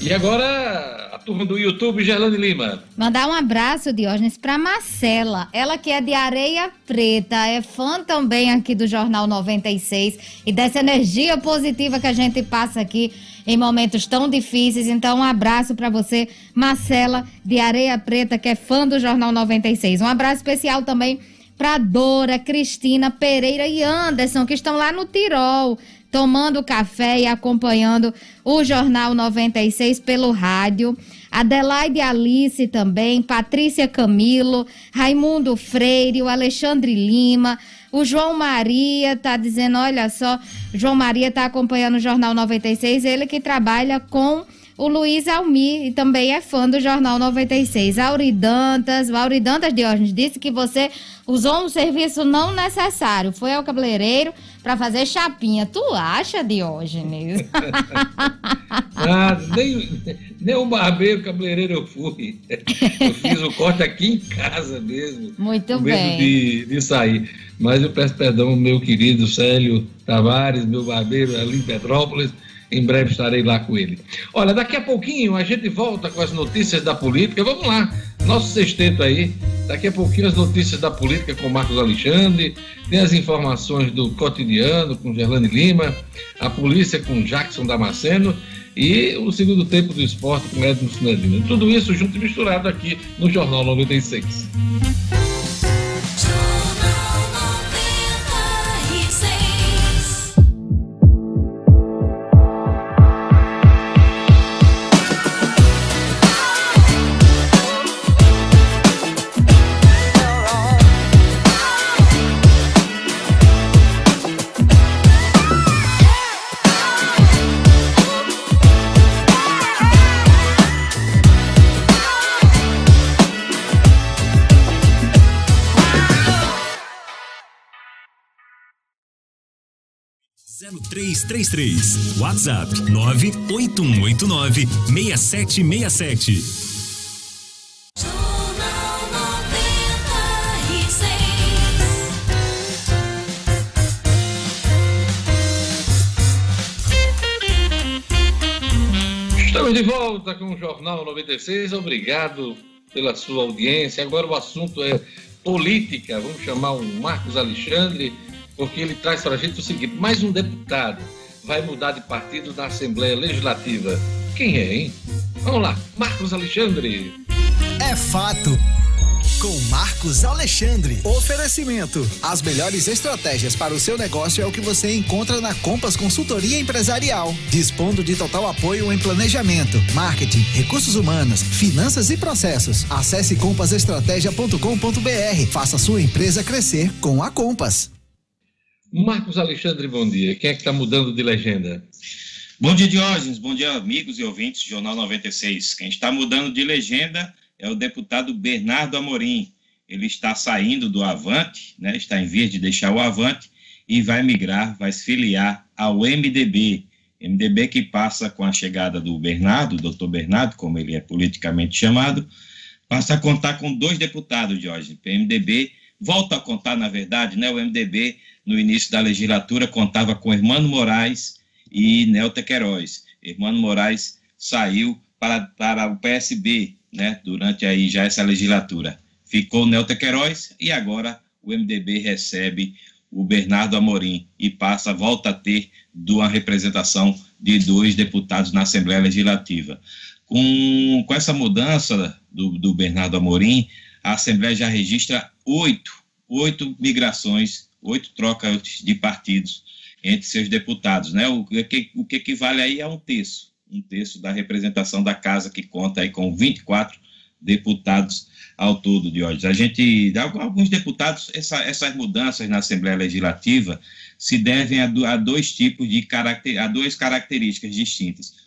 E agora turma do YouTube, Gerlane Lima. Mandar um abraço, Diógenes, para Marcela. Ela que é de Areia Preta, é fã também aqui do Jornal 96 e dessa energia positiva que a gente passa aqui em momentos tão difíceis. Então, um abraço para você, Marcela de Areia Preta, que é fã do Jornal 96. Um abraço especial também para Dora, Cristina, Pereira e Anderson, que estão lá no Tirol, tomando café e acompanhando o Jornal 96 pelo rádio. Adelaide Alice também, Patrícia Camilo, Raimundo Freire, o Alexandre Lima, o João Maria tá dizendo, olha só, João Maria tá acompanhando o Jornal 96, ele que trabalha com o Luiz Almir e também é fã do Jornal 96. Auridantas, o Auridantas Diógenes disse que você usou um serviço não necessário, foi ao cabeleireiro para fazer chapinha. Tu acha, Diógenes? ah, nem, nem o barbeiro cabeleireiro eu fui. Eu fiz o corte aqui em casa mesmo. Muito bem. De, de sair. Mas eu peço perdão meu querido Célio Tavares, meu barbeiro ali em Petrópolis em breve estarei lá com ele. Olha, daqui a pouquinho a gente volta com as notícias da política. Vamos lá, nosso sexteto aí. Daqui a pouquinho as notícias da política com Marcos Alexandre, tem as informações do cotidiano com Gerlane Lima, a polícia com Jackson Damasceno e o segundo tempo do esporte com Edmo Sinedino. Tudo isso junto e misturado aqui no Jornal 96. Três três WhatsApp 98189 6767. Estamos de volta com o Jornal 96. Obrigado pela sua audiência. Agora o assunto é política. Vamos chamar o Marcos Alexandre porque ele traz para a gente o seguinte: mais um deputado vai mudar de partido na Assembleia Legislativa. Quem é, hein? Vamos lá, Marcos Alexandre. É fato. Com Marcos Alexandre. Oferecimento. As melhores estratégias para o seu negócio é o que você encontra na Compass Consultoria Empresarial. Dispondo de total apoio em planejamento, marketing, recursos humanos, finanças e processos. Acesse compassestratégia.com.br. Faça sua empresa crescer com a Compass. Marcos Alexandre, bom dia. Quem é que está mudando de legenda? Bom dia, Diógenes. Bom dia, amigos e ouvintes do Jornal 96. Quem está mudando de legenda é o deputado Bernardo Amorim. Ele está saindo do Avante, né? está em vez de deixar o Avante e vai migrar, vai se filiar ao MDB. MDB que passa com a chegada do Bernardo, doutor Bernardo, como ele é politicamente chamado, passa a contar com dois deputados, Jorge. O MDB volta a contar, na verdade, né? O MDB no início da legislatura, contava com Hermano Moraes e Nelta Queiroz. Hermano Moraes saiu para, para o PSB, né, durante aí já essa legislatura. Ficou Nelta Queiroz e agora o MDB recebe o Bernardo Amorim e passa, volta a ter uma representação de dois deputados na Assembleia Legislativa. Com, com essa mudança do, do Bernardo Amorim, a Assembleia já registra oito, oito migrações oito trocas de partidos entre seus deputados, né? O que, o que equivale aí a um terço, um terço da representação da casa que conta aí com 24 deputados ao todo de hoje. A gente, alguns deputados, essa, essas mudanças na Assembleia Legislativa se devem a, a dois tipos de caracter, a duas características distintas.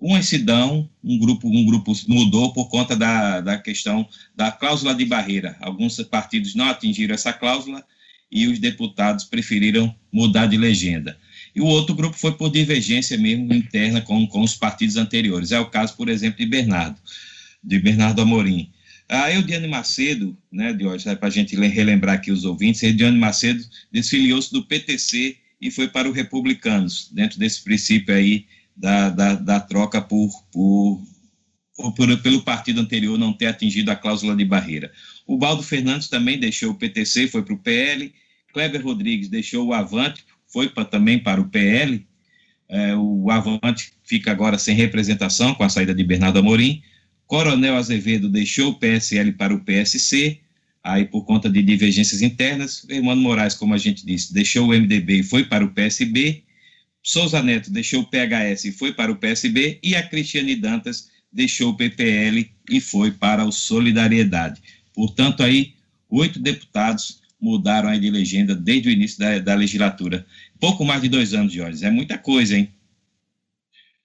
Uma se dão, um grupo, um grupo mudou por conta da, da questão da cláusula de barreira. Alguns partidos não atingiram essa cláusula e os deputados preferiram mudar de legenda. E o outro grupo foi por divergência mesmo interna com, com os partidos anteriores. É o caso, por exemplo, de Bernardo, de Bernardo Amorim. A Eudiane Macedo, né, de hoje, para a gente relembrar aqui os ouvintes, Eudiane Macedo desfiliou-se do PTC e foi para o Republicanos, dentro desse princípio aí da, da, da troca por, por, por, pelo partido anterior não ter atingido a cláusula de barreira. O Baldo Fernandes também deixou o PTC, foi para o PL. Kleber Rodrigues deixou o Avante, foi pra, também para o PL. É, o Avante fica agora sem representação com a saída de Bernardo Amorim. Coronel Azevedo deixou o PSL para o PSC. aí por conta de divergências internas, o Hermano Moraes, como a gente disse, deixou o MDB e foi para o PSB, Souza Neto deixou o PHS e foi para o PSB, e a Cristiane Dantas deixou o PPL e foi para o Solidariedade. Portanto, aí, oito deputados mudaram aí de legenda desde o início da, da legislatura. Pouco mais de dois anos, Jorge. É muita coisa, hein?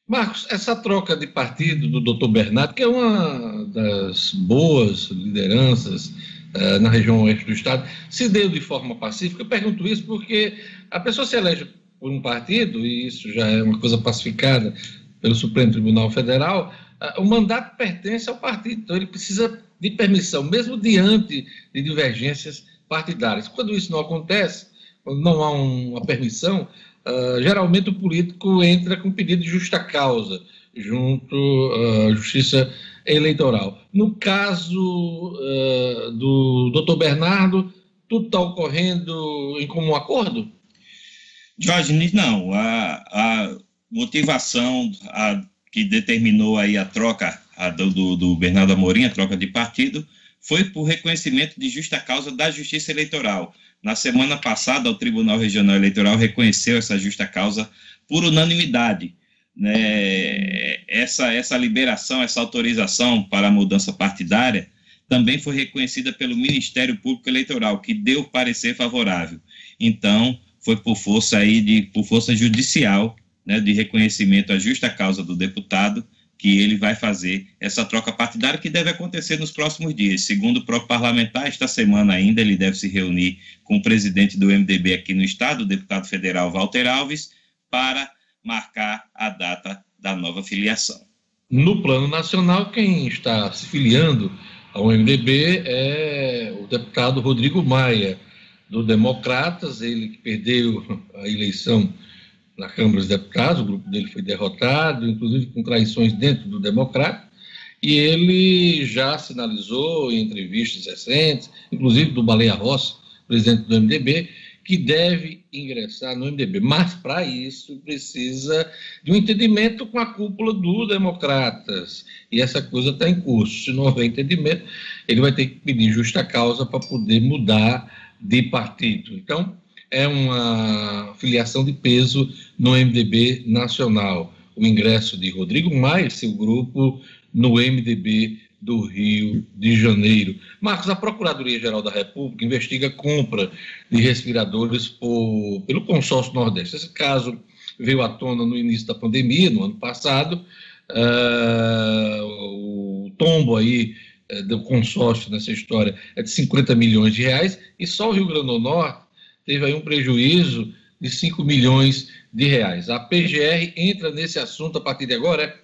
Marcos, essa troca de partido do doutor Bernardo, que é uma das boas lideranças uh, na região oeste do Estado, se deu de forma pacífica. Eu pergunto isso porque a pessoa se elege por um partido, e isso já é uma coisa pacificada pelo Supremo Tribunal Federal, uh, o mandato pertence ao partido, então ele precisa de permissão, mesmo diante de divergências partidárias. Quando isso não acontece, quando não há uma permissão, uh, geralmente o político entra com pedido de justa causa junto à uh, Justiça Eleitoral. No caso do doutor Bernardo, tudo está ocorrendo em comum acordo? Jorge, não. A, a motivação a, que determinou aí a troca a do, do, do Bernardo Amorim, a troca de partido, foi por reconhecimento de justa causa da Justiça Eleitoral. Na semana passada, o Tribunal Regional Eleitoral reconheceu essa justa causa por unanimidade. Né? Essa, essa liberação, essa autorização para a mudança partidária também foi reconhecida pelo Ministério Público Eleitoral, que deu parecer favorável. Então, foi por força aí de por força judicial, né, de reconhecimento à justa causa do deputado, que ele vai fazer essa troca partidária que deve acontecer nos próximos dias. Segundo o próprio parlamentar, esta semana ainda ele deve se reunir com o presidente do MDB aqui no estado, o deputado federal Walter Alves, para marcar a data da nova filiação. No plano nacional, quem está se filiando ao MDB é o deputado Rodrigo Maia, do Democratas, ele que perdeu a eleição na Câmara dos Deputados, o grupo dele foi derrotado, inclusive com traições dentro do Democrata, e ele já sinalizou em entrevistas recentes, inclusive do Baleia Rossi, presidente do MDB, que deve ingressar no MDB. Mas, para isso, precisa de um entendimento com a cúpula do Democratas. E essa coisa está em curso. Se não houver entendimento, ele vai ter que pedir justa causa para poder mudar de partido. Então, é uma filiação de peso no MDB nacional. O ingresso de Rodrigo Maia, seu grupo, no MDB do Rio de Janeiro. Marcos, a Procuradoria-Geral da República investiga compra de respiradores por, pelo consórcio Nordeste. Esse caso veio à tona no início da pandemia, no ano passado. Uh, o tombo aí do consórcio nessa história é de 50 milhões de reais e só o Rio Grande do Norte teve aí um prejuízo de 5 milhões de reais. A PGR entra nesse assunto a partir de agora, é?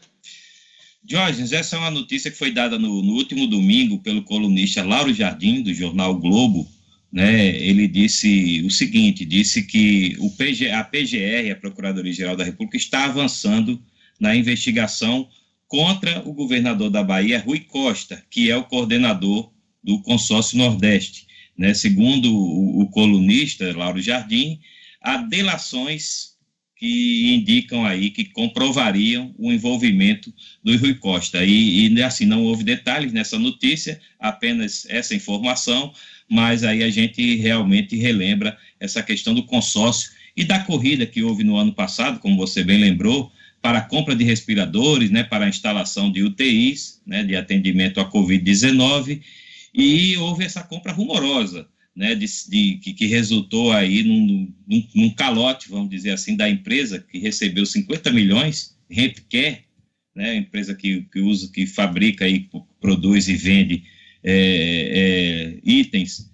Diógenes, essa é uma notícia que foi dada no, no, último domingo pelo colunista Lauro Jardim, do jornal Globo. Né? Ele disse o seguinte: disse que o PG, a PGR, a Procuradoria-Geral da República, está avançando na investigação contra o governador da Bahia, Rui Costa, que é o coordenador do consórcio Nordeste né, segundo o, o colunista Lauro Jardim, há delações que indicam aí, que comprovariam o envolvimento do Rui Costa. E, e, assim, não houve detalhes nessa notícia, apenas essa informação, mas aí a gente realmente relembra essa questão do consórcio e da corrida que houve no ano passado, como você bem lembrou, para a compra de respiradores, né, para a instalação de UTIs, né, de atendimento à Covid-19, e houve essa compra rumorosa, né, de, de que, que, resultou aí num, num, num, calote, vamos dizer assim, da empresa que recebeu 50 milhões, Rentcare, né, empresa que, que usa, que fabrica e produz e vende é, é, itens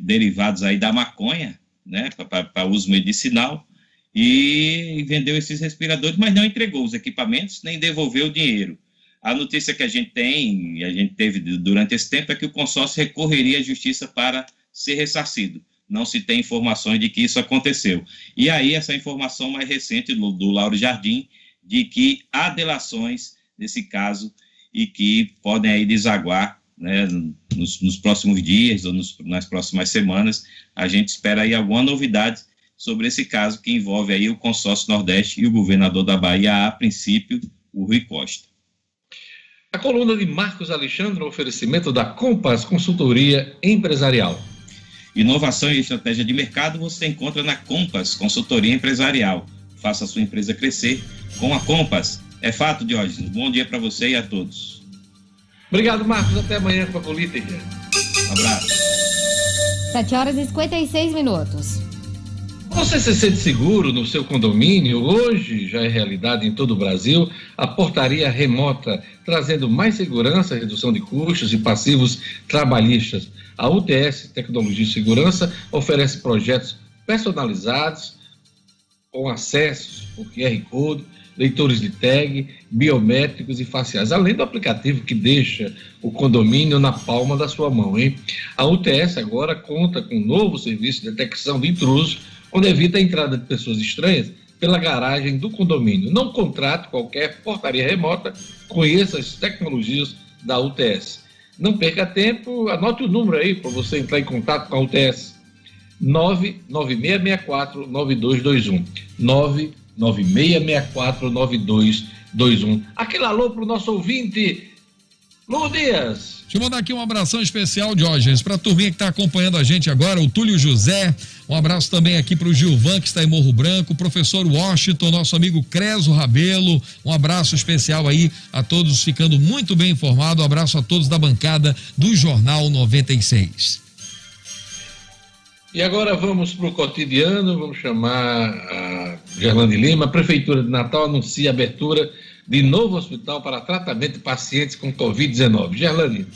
derivados aí da maconha, né, para uso medicinal, e vendeu esses respiradores, mas não entregou os equipamentos nem devolveu o dinheiro. A notícia que a gente tem, e a gente teve durante esse tempo, é que o consórcio recorreria à justiça para ser ressarcido. Não se tem informações de que isso aconteceu. E aí, essa informação mais recente do, do Lauro Jardim, de que há delações nesse caso e que podem aí desaguar né, nos, nos, próximos dias ou nos, nas próximas semanas. A gente espera aí alguma novidade sobre esse caso que envolve aí o consórcio Nordeste e o governador da Bahia, a princípio, o Rui Costa. A coluna de Marcos Alexandre, oferecimento da Compass Consultoria Empresarial. Inovação e estratégia de mercado você encontra na Compass Consultoria Empresarial. Faça a sua empresa crescer com a Compass. É fato, Diógenes. Bom dia para você e a todos. Obrigado, Marcos. Até amanhã com a política. Um abraço. 7 horas e 56 minutos. Você se sente seguro no seu condomínio? Hoje já é realidade em todo o Brasil a portaria remota, trazendo mais segurança, redução de custos e passivos trabalhistas. A UTS Tecnologia e Segurança oferece projetos personalizados com acesso por QR Code, leitores de tag, biométricos e faciais, além do aplicativo que deixa o condomínio na palma da sua mão. Hein? A UTS agora conta com um novo serviço de detecção de intrusos onde evita a entrada de pessoas estranhas pela garagem do condomínio. Não contrate qualquer portaria remota, conheça as tecnologias da UTS. Não perca tempo, anote o número aí para você entrar em contato com a UTS. 99664-9221. 99664-9221. Aquele alô para o nosso ouvinte, Lu Dias. Deixa eu mandar aqui um abração especial, Diógenes, para a turminha que está acompanhando a gente agora, o Túlio José. Um abraço também aqui para o Gilvan, que está em Morro Branco, professor Washington, nosso amigo Creso Rabelo. Um abraço especial aí a todos, ficando muito bem informado. Um abraço a todos da bancada do Jornal 96. E agora vamos para o cotidiano, vamos chamar a Gerlande Lima. A Prefeitura de Natal anuncia a abertura de novo hospital para tratamento de pacientes com Covid-19. Gerlane.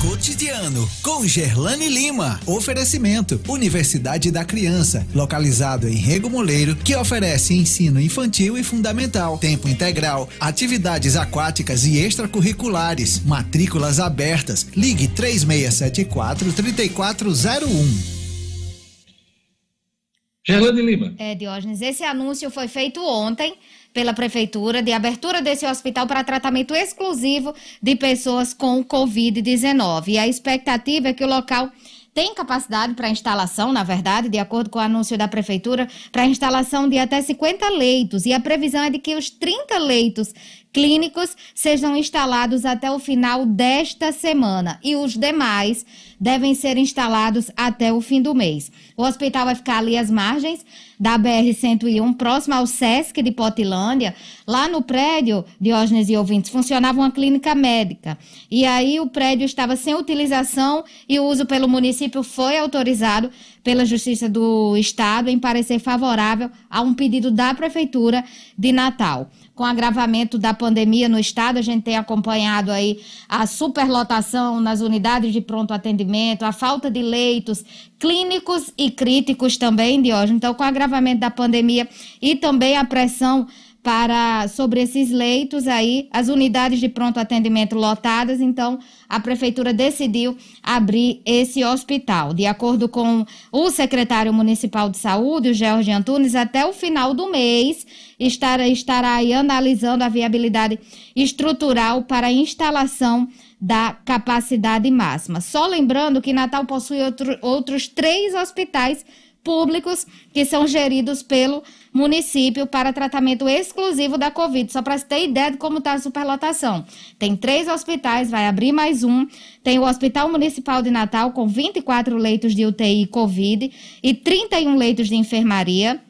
Cotidiano, com Gerlane Lima. Oferecimento: Universidade da Criança, localizado em Rego Moleiro, que oferece ensino infantil e fundamental, tempo integral, atividades aquáticas e extracurriculares, matrículas abertas. Ligue 3674 3401. Gerlane Lima. É, Diógenes, esse anúncio foi feito ontem pela Prefeitura de abertura desse hospital para tratamento exclusivo de pessoas com Covid-19. E a expectativa é que o local tem capacidade para instalação, na verdade, de acordo com o anúncio da Prefeitura, para instalação de até 50 leitos. E a previsão é de que os 30 leitos clínicos sejam instalados até o final desta semana e os demais devem ser instalados até o fim do mês. O hospital vai ficar ali às margens da BR-101, próximo ao SESC de Potilândia. Lá no prédio, Diógenes e ouvintes, funcionava uma clínica médica. E aí o prédio estava sem utilização e o uso pelo município foi autorizado pela Justiça do Estado em parecer favorável a um pedido da Prefeitura de Natal com o agravamento da pandemia no estado, a gente tem acompanhado aí a superlotação nas unidades de pronto atendimento, a falta de leitos clínicos e críticos também, Diógenes. Então, com o agravamento da pandemia e também a pressão para sobre esses leitos aí, as unidades de pronto atendimento lotadas, então a prefeitura decidiu abrir esse hospital. De acordo com o secretário municipal de saúde, o Jorge Antunes, até o final do mês estará, estará aí analisando a viabilidade estrutural para a instalação da capacidade máxima. Só lembrando que Natal possui outro, outros três hospitais públicos que são geridos pelo município para tratamento exclusivo da Covid. Só para você ter ideia de como está a superlotação. Tem três hospitais, vai abrir mais um. Tem o Hospital Municipal de Natal com 24 leitos de UTI Covid e 31 leitos de enfermaria.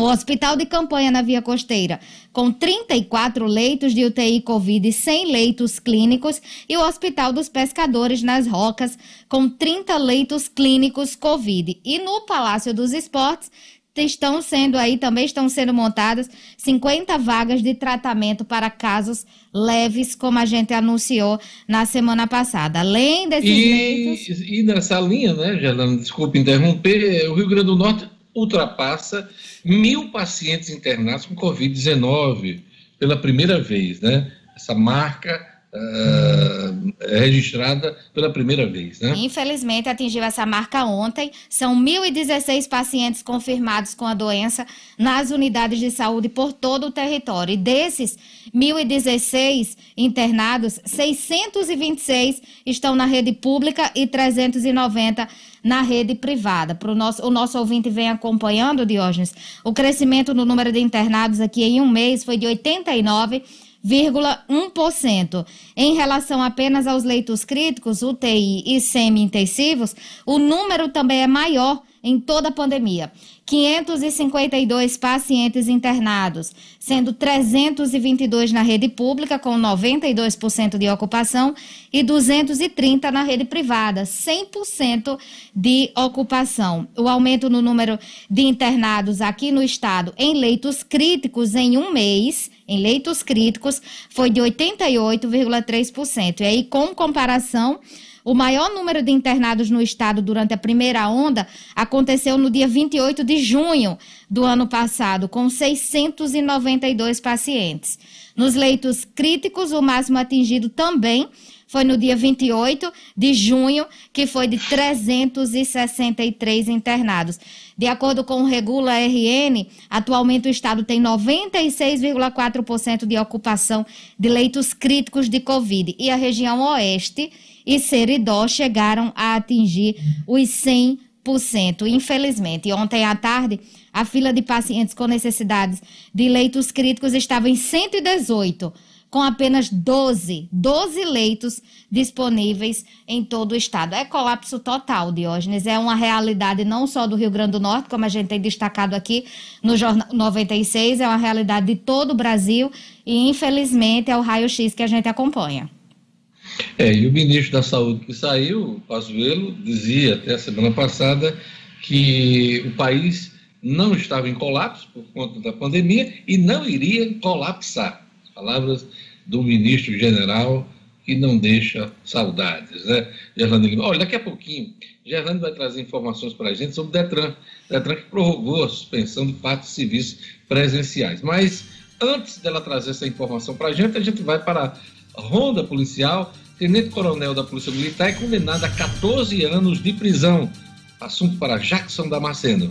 O Hospital de Campanha na Via Costeira, com 34 leitos de UTI Covid e 100 leitos clínicos, e o Hospital dos Pescadores nas Rocas, com 30 leitos clínicos Covid. E no Palácio dos Esportes, estão sendo aí, também estão sendo montadas 50 vagas de tratamento para casos leves, como a gente anunciou na semana passada. Além desses e, leitos... E nessa linha, né, Gelana, desculpe interromper, o Rio Grande do Norte ultrapassa mil pacientes internados com Covid-19 pela primeira vez, né? Essa marca uh, registrada pela primeira vez, né? Infelizmente atingiu essa marca ontem. São 1.016 pacientes confirmados com a doença nas unidades de saúde por todo o território. E desses 1.016 internados, 626 estão na rede pública e 390 na rede privada. Pro nosso, o nosso ouvinte vem acompanhando, Diógenes, o crescimento no número de internados aqui em um mês foi de 89 0,1%. Em relação apenas aos leitos críticos, UTI e semi-intensivos, o número também é maior em toda a pandemia. 552 pacientes internados, sendo 322 na rede pública, com 92% de ocupação, e 230 na rede privada, 100% de ocupação. O aumento no número de internados aqui no estado em leitos críticos em um mês, em leitos críticos, foi de 88,3%. E aí, com comparação o maior número de internados no estado durante a primeira onda aconteceu no dia 28 de junho do ano passado, com 692 pacientes. Nos leitos críticos, o máximo atingido também foi no dia 28 de junho, que foi de 363 internados. De acordo com o Regula RN, atualmente o estado tem 96,4% de ocupação de leitos críticos de Covid e a região oeste e Seridó chegaram a atingir os 100%. Infelizmente, ontem à tarde, a fila de pacientes com necessidades de leitos críticos estava em 118, com apenas 12, 12 leitos disponíveis em todo o estado. É colapso total, Diógenes. É uma realidade não só do Rio Grande do Norte, como a gente tem destacado aqui no Jornal 96, é uma realidade de todo o Brasil e, infelizmente, é o raio-x que a gente acompanha. É, e o ministro da Saúde que saiu, Pazuello, dizia até a semana passada que o país não estava em colapso por conta da pandemia e não iria colapsar. Palavras do ministro general que não deixa saudades, né? Gerlando Lima. Olha, daqui a pouquinho, Gerlando vai trazer informações para a gente sobre o Detran. Detran que prorrogou a suspensão de de serviços presenciais. Mas antes dela trazer essa informação para a gente, a gente vai para a ronda policial tenente-coronel da Polícia Militar é condenado a 14 anos de prisão. Assunto para Jackson Damasceno.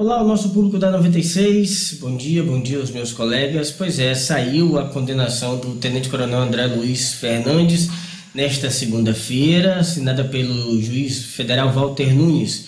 Olá, o nosso público da 96. Bom dia, bom dia aos meus colegas. Pois é, saiu a condenação do Tenente Coronel André Luiz Fernandes nesta segunda-feira, assinada pelo juiz federal Walter Nunes.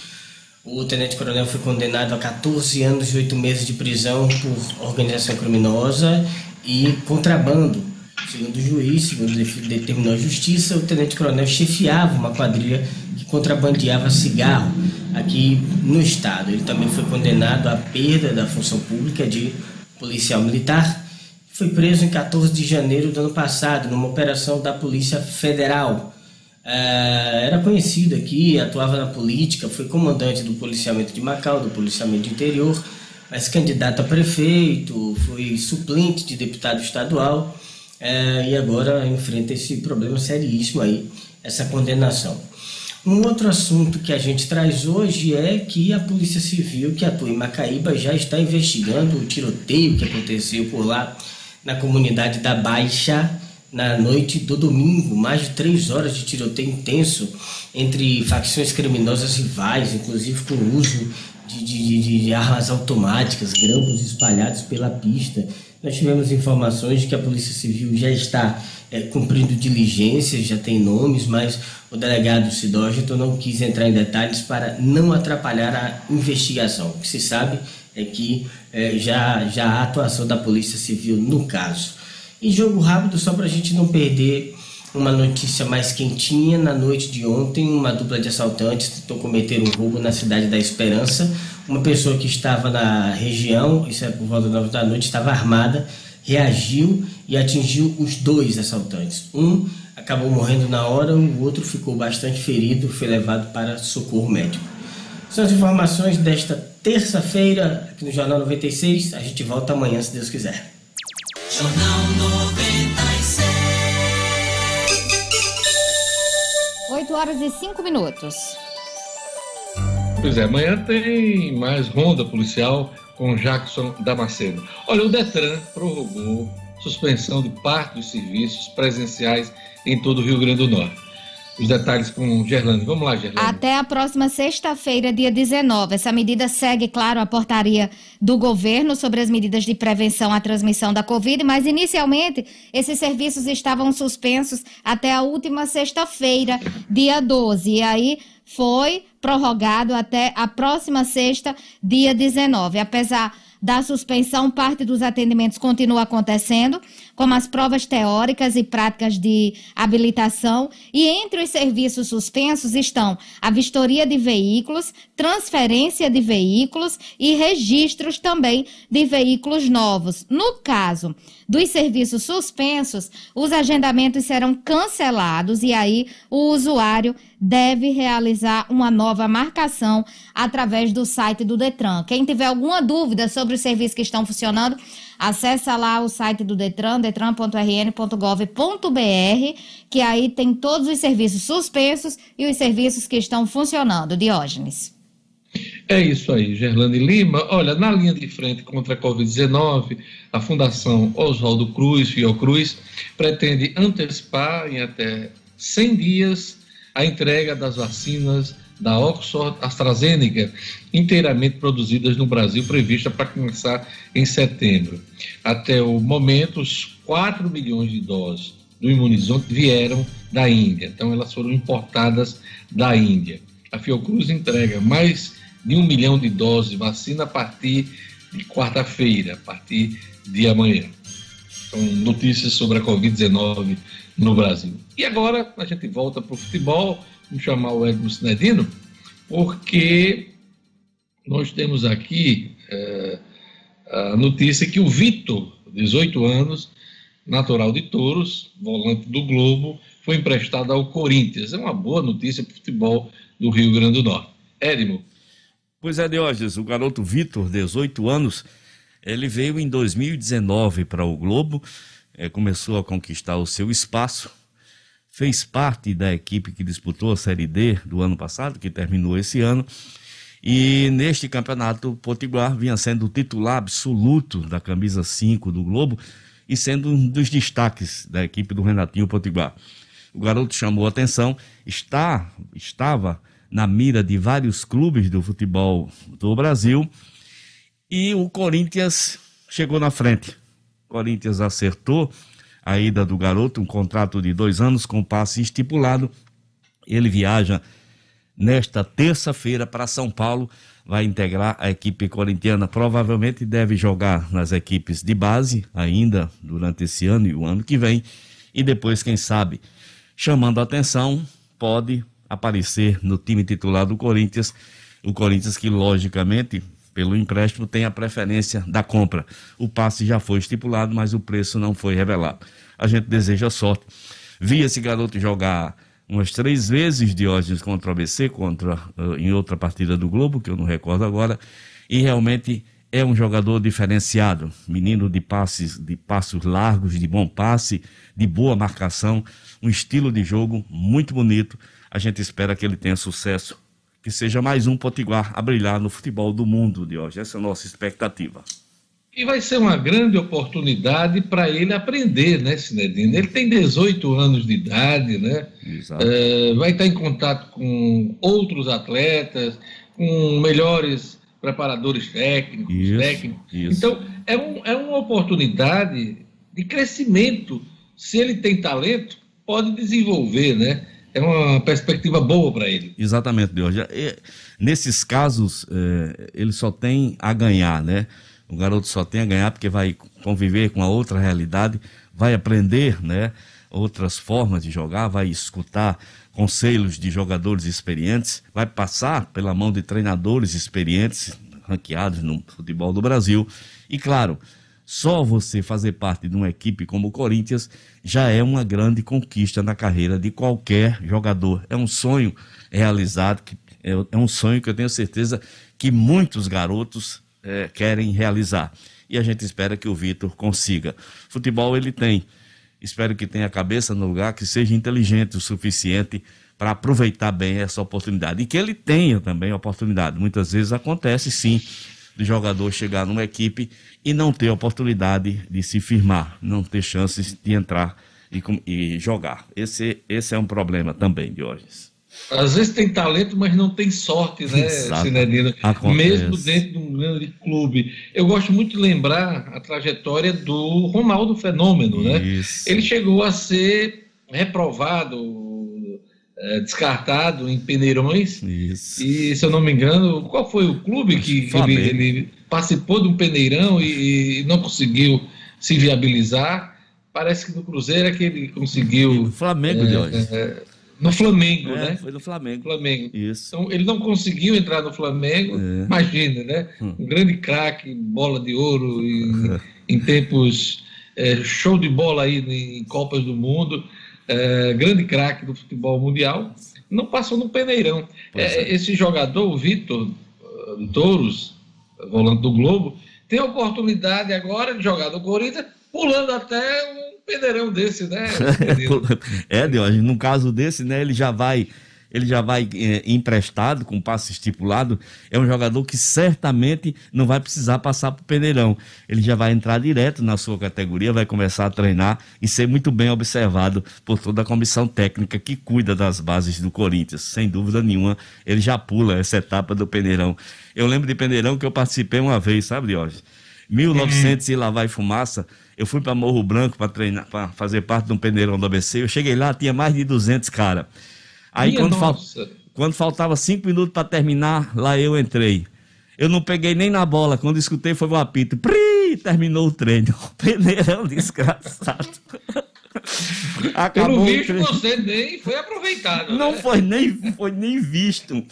O Tenente Coronel foi condenado a 14 anos e 8 meses de prisão por organização criminosa e contrabando. Segundo o juiz, segundo determinou a justiça, o Tenente Coronel chefiava uma quadrilha contrabandeava cigarro aqui no estado. Ele também foi condenado à perda da função pública de policial militar. Foi preso em 14 de janeiro do ano passado, numa operação da Polícia Federal. É, era conhecido aqui, atuava na política, foi comandante do policiamento de Macau, do policiamento de interior, mas candidato a prefeito, foi suplente de deputado estadual é, e agora enfrenta esse problema seríssimo aí, essa condenação. Um outro assunto que a gente traz hoje é que a Polícia Civil, que atua em Macaíba, já está investigando o tiroteio que aconteceu por lá na comunidade da Baixa na noite do domingo. Mais de três horas de tiroteio intenso entre facções criminosas rivais, inclusive com o uso de, de, de armas automáticas, grampos espalhados pela pista. Nós tivemos informações de que a Polícia Civil já está é, cumprindo diligências, já tem nomes, mas o delegado Sidógito não quis entrar em detalhes para não atrapalhar a investigação. O que se sabe é que é, já, já há atuação da Polícia Civil no caso. E jogo rápido, só para a gente não perder uma notícia mais quentinha. Na noite de ontem, uma dupla de assaltantes tentou cometer um roubo na cidade da Esperança. Uma pessoa que estava na região, isso é por volta das 9 da noite, estava armada, reagiu e atingiu os dois assaltantes. Um acabou morrendo na hora, o outro ficou bastante ferido, foi levado para socorro médico. São as informações desta terça-feira aqui no Jornal 96. A gente volta amanhã, se Deus quiser. Jornal 96. 8 horas e 5 minutos. Pois é, amanhã tem mais ronda policial com Jackson Damasceno. Olha, o Detran prorrogou suspensão de parte dos serviços presenciais em todo o Rio Grande do Norte. Os detalhes com Gerlane. Vamos lá, Gerlane. Até a próxima sexta-feira, dia 19. Essa medida segue, claro, a portaria do governo sobre as medidas de prevenção à transmissão da Covid, mas inicialmente esses serviços estavam suspensos até a última sexta-feira, dia 12. E aí foi prorrogado até a próxima sexta, dia 19. Apesar da suspensão, parte dos atendimentos continua acontecendo, como as provas teóricas e práticas de habilitação. E entre os serviços suspensos estão a vistoria de veículos, transferência de veículos e registros também de veículos novos. No caso dos serviços suspensos, os agendamentos serão cancelados e aí o usuário deve realizar uma nova marcação através do site do Detran. Quem tiver alguma dúvida sobre os serviços que estão funcionando, acessa lá o site do Detran, detran.rn.gov.br, que aí tem todos os serviços suspensos e os serviços que estão funcionando. Diógenes. É isso aí, Gerlane Lima. Olha, na linha de frente contra a Covid-19, a Fundação Oswaldo Cruz, Fiocruz, pretende antecipar em até 100 dias a entrega das vacinas da Oxford AstraZeneca, inteiramente produzidas no Brasil, prevista para começar em setembro. Até o momento, os 4 milhões de doses do imunizante vieram da Índia, então elas foram importadas da Índia. A Fiocruz entrega mais de um milhão de doses de vacina a partir de quarta-feira, a partir de amanhã. São notícias sobre a Covid-19 no Brasil. E agora a gente volta para o futebol, vamos chamar o Edmo Sinedino, porque nós temos aqui é, a notícia que o Vitor, 18 anos, natural de Touros, volante do Globo, foi emprestado ao Corinthians. É uma boa notícia para o futebol do Rio Grande do Norte. Edmo. Pois é, Diógenes, o garoto Vitor, 18 anos, ele veio em 2019 para o Globo, é, começou a conquistar o seu espaço, fez parte da equipe que disputou a Série D do ano passado, que terminou esse ano, e neste campeonato o Potiguar vinha sendo o titular absoluto da camisa 5 do Globo e sendo um dos destaques da equipe do Renatinho Potiguar. O garoto chamou atenção, está, estava na mira de vários clubes do futebol do Brasil e o Corinthians chegou na frente. O Corinthians acertou a ida do garoto, um contrato de dois anos com passe estipulado. Ele viaja nesta terça-feira para São Paulo, vai integrar a equipe corintiana. Provavelmente deve jogar nas equipes de base ainda durante esse ano e o ano que vem. E depois, quem sabe, chamando a atenção, pode aparecer no time titular do Corinthians. O Corinthians que, logicamente, pelo empréstimo, tem a preferência da compra. O passe já foi estipulado, mas o preço não foi revelado. A gente deseja sorte. Vi esse garoto jogar umas três vezes Diógenes contra o ABC, contra, uh, em outra partida do Globo, que eu não recordo agora, e realmente é um jogador diferenciado, menino de passes, de passos largos, de bom passe, de boa marcação, um estilo de jogo muito bonito. A gente espera que ele tenha sucesso que seja mais um potiguar a brilhar no futebol do mundo de hoje. Essa é a nossa expectativa. E vai ser uma grande oportunidade para ele aprender, né, Sinedino? Ele tem 18 anos de idade, né? É, vai estar em contato com outros atletas, com melhores preparadores técnicos. Isso, técnicos. Isso. Então, é, um, é uma oportunidade de crescimento. Se ele tem talento, pode desenvolver, né? É uma perspectiva boa para ele. Exatamente, Deus. Nesses casos, é, ele só tem a ganhar, né? O garoto só tem a ganhar porque vai conviver com a outra realidade, vai aprender, né? Outras formas de jogar, vai escutar conselhos de jogadores experientes, vai passar pela mão de treinadores experientes, ranqueados no futebol do Brasil. E claro, só você fazer parte de uma equipe como o Corinthians já é uma grande conquista na carreira de qualquer jogador. É um sonho realizado, é, é um sonho que eu tenho certeza que muitos garotos é, querem realizar. E a gente espera que o Vitor consiga. Futebol ele tem. Espero que tenha a cabeça no lugar, que seja inteligente o suficiente para aproveitar bem essa oportunidade. E que ele tenha também a oportunidade. Muitas vezes acontece sim do jogador chegar numa equipe e não ter oportunidade de se firmar, não ter chances de entrar e, e jogar. Esse, esse é um problema também, Diógenes. Às vezes tem talento, mas não tem sorte, né, Sinedino? Mesmo dentro de um grande clube. Eu gosto muito de lembrar a trajetória do Ronaldo Fenômeno, né? Isso. Ele chegou a ser reprovado, é, descartado em Peneirões. Isso. E, se eu não me engano, qual foi o clube que ele, ele, participou de um Peneirão e, e, não conseguiu se viabilizar? Parece que no Cruzeiro é que ele conseguiu. O Flamengo é. É, no Flamengo, é, né? Foi no Flamengo. Flamengo. Isso. Então, ele não conseguiu entrar no Flamengo, é. imagina, né? Hum. Um grande craque, bola de ouro, em, em tempos é, show de bola aí em Copas do Mundo, é, grande craque do futebol mundial, não passou no peneirão. É, é. Esse jogador, o Vitor Touros, volante do Globo, tem a oportunidade agora de jogar no Corinthians, pulando até um peneirão desse, né? é, Deus, no caso desse, né, ele já vai ele já vai é, emprestado com passe estipulado, é um jogador que certamente não vai precisar passar para o peneirão. Ele já vai entrar direto na sua categoria, vai começar a treinar e ser muito bem observado por toda a comissão técnica que cuida das bases do Corinthians. Sem dúvida nenhuma, ele já pula essa etapa do peneirão. Eu lembro de peneirão que eu participei uma vez, sabe, Diógenes? 1900 uhum. e lá vai fumaça. Eu fui para Morro Branco para treinar, para fazer parte de um peneirão do ABC. Eu cheguei lá, tinha mais de 200 cara. Aí quando, fal... quando faltava cinco minutos para terminar, lá eu entrei. Eu não peguei nem na bola. Quando escutei foi um apito. Pri! Terminou o treino. Peneirão desgraçado. Acabou Pelo visto, você nem foi aproveitado. Não né? foi, nem, foi nem visto.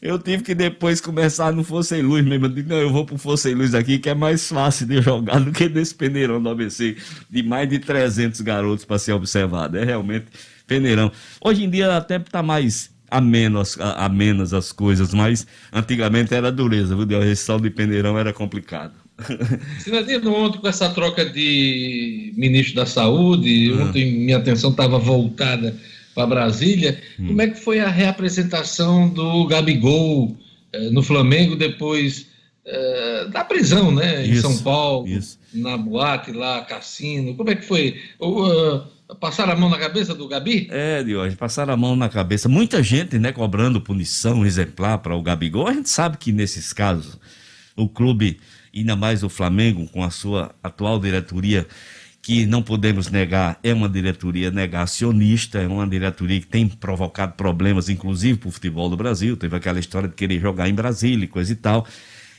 Eu tive que depois começar no Força e Luz mesmo. Eu digo, não, eu vou pro Força e Luz aqui, que é mais fácil de jogar do que nesse peneirão do ABC, de mais de 300 garotos para ser observado. É realmente peneirão. Hoje em dia até tá mais ameno as, a, amenas as coisas, mas antigamente era dureza, viu? A gestão de peneirão era complicado. Sinadino, ontem com essa troca de ministro da Saúde, ah. ontem minha atenção estava voltada para Brasília. Hum. Como é que foi a reapresentação do Gabigol eh, no Flamengo depois eh, da prisão, né? Isso, em São Paulo, isso. na boate lá, cassino. Como é que foi? Uh, passaram a mão na cabeça do Gabi? É, Diogo, passaram a mão na cabeça. Muita gente, né, cobrando punição exemplar para o Gabigol. A gente sabe que nesses casos o clube ainda mais o Flamengo, com a sua atual diretoria, que não podemos negar, é uma diretoria negacionista, é uma diretoria que tem provocado problemas, inclusive para o futebol do Brasil. Teve aquela história de querer jogar em Brasília e coisa e tal.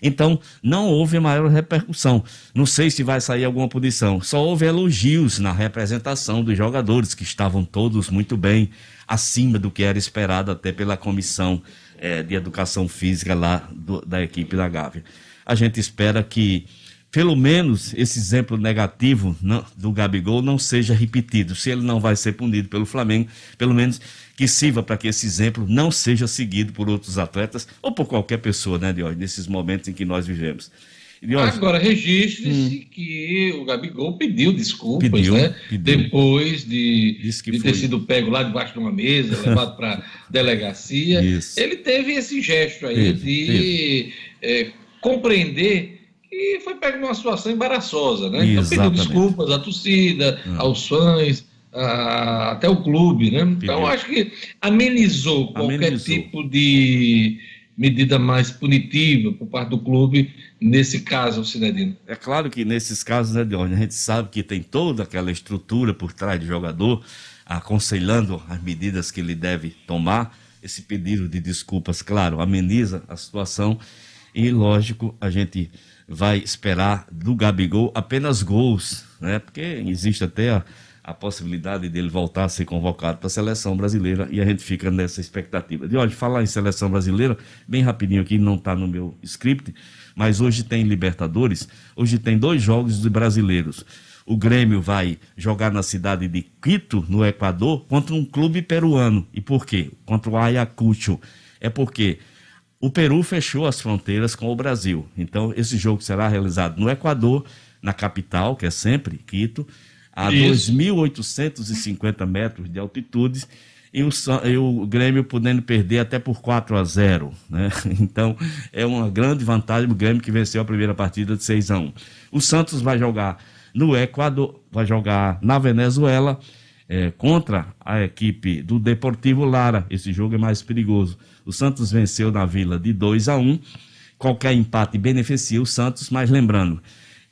Então, não houve maior repercussão. Não sei se vai sair alguma punição. Só houve elogios na representação dos jogadores, que estavam todos muito bem, acima do que era esperado até pela comissão é, de educação física lá do, da equipe da Gávea a gente espera que pelo menos esse exemplo negativo não, do Gabigol não seja repetido. Se ele não vai ser punido pelo Flamengo, pelo menos que sirva para que esse exemplo não seja seguido por outros atletas ou por qualquer pessoa, né, Diógenes, nesses momentos em que nós vivemos. Diógenes, Agora, registre-se hum. que o Gabigol pediu desculpas, pediu, né? Pediu. Depois de, de ter sido pego lá debaixo de uma mesa, levado para delegacia. Isso. Ele teve esse gesto aí teve, de. Teve. É, compreender que foi pego numa situação embaraçosa, né? Então pediu desculpas à torcida, hum. aos fãs, a, até o clube, né? Então acho que amenizou qualquer amenizou. tipo de medida mais punitiva por parte do clube nesse caso, Cinedino. É claro que nesses casos, né, Dione, a gente sabe que tem toda aquela estrutura por trás do jogador, aconselhando as medidas que ele deve tomar. Esse pedido de desculpas, claro, ameniza a situação e, lógico, a gente vai esperar do Gabigol apenas gols, né? Porque existe até a, a possibilidade dele voltar a ser convocado para a seleção brasileira e a gente fica nessa expectativa. De olha, falar em seleção brasileira, bem rapidinho aqui, não está no meu script, mas hoje tem Libertadores, hoje tem dois jogos de brasileiros. O Grêmio vai jogar na cidade de Quito, no Equador, contra um clube peruano. E por quê? Contra o Ayacucho. É porque o Peru fechou as fronteiras com o Brasil. Então, esse jogo será realizado no Equador, na capital, que é sempre Quito, a 2.850 metros de altitude. e o, e o Grêmio podendo perder até por 4 a 0 né? Então é uma grande vantagem o Grêmio que venceu a primeira partida de 6 a 1 O Santos vai jogar no Equador, vai jogar na Venezuela é, contra a equipe do Deportivo Lara. Esse jogo é mais perigoso. O Santos venceu na Vila de 2 a 1 Qualquer empate beneficia o Santos, mas lembrando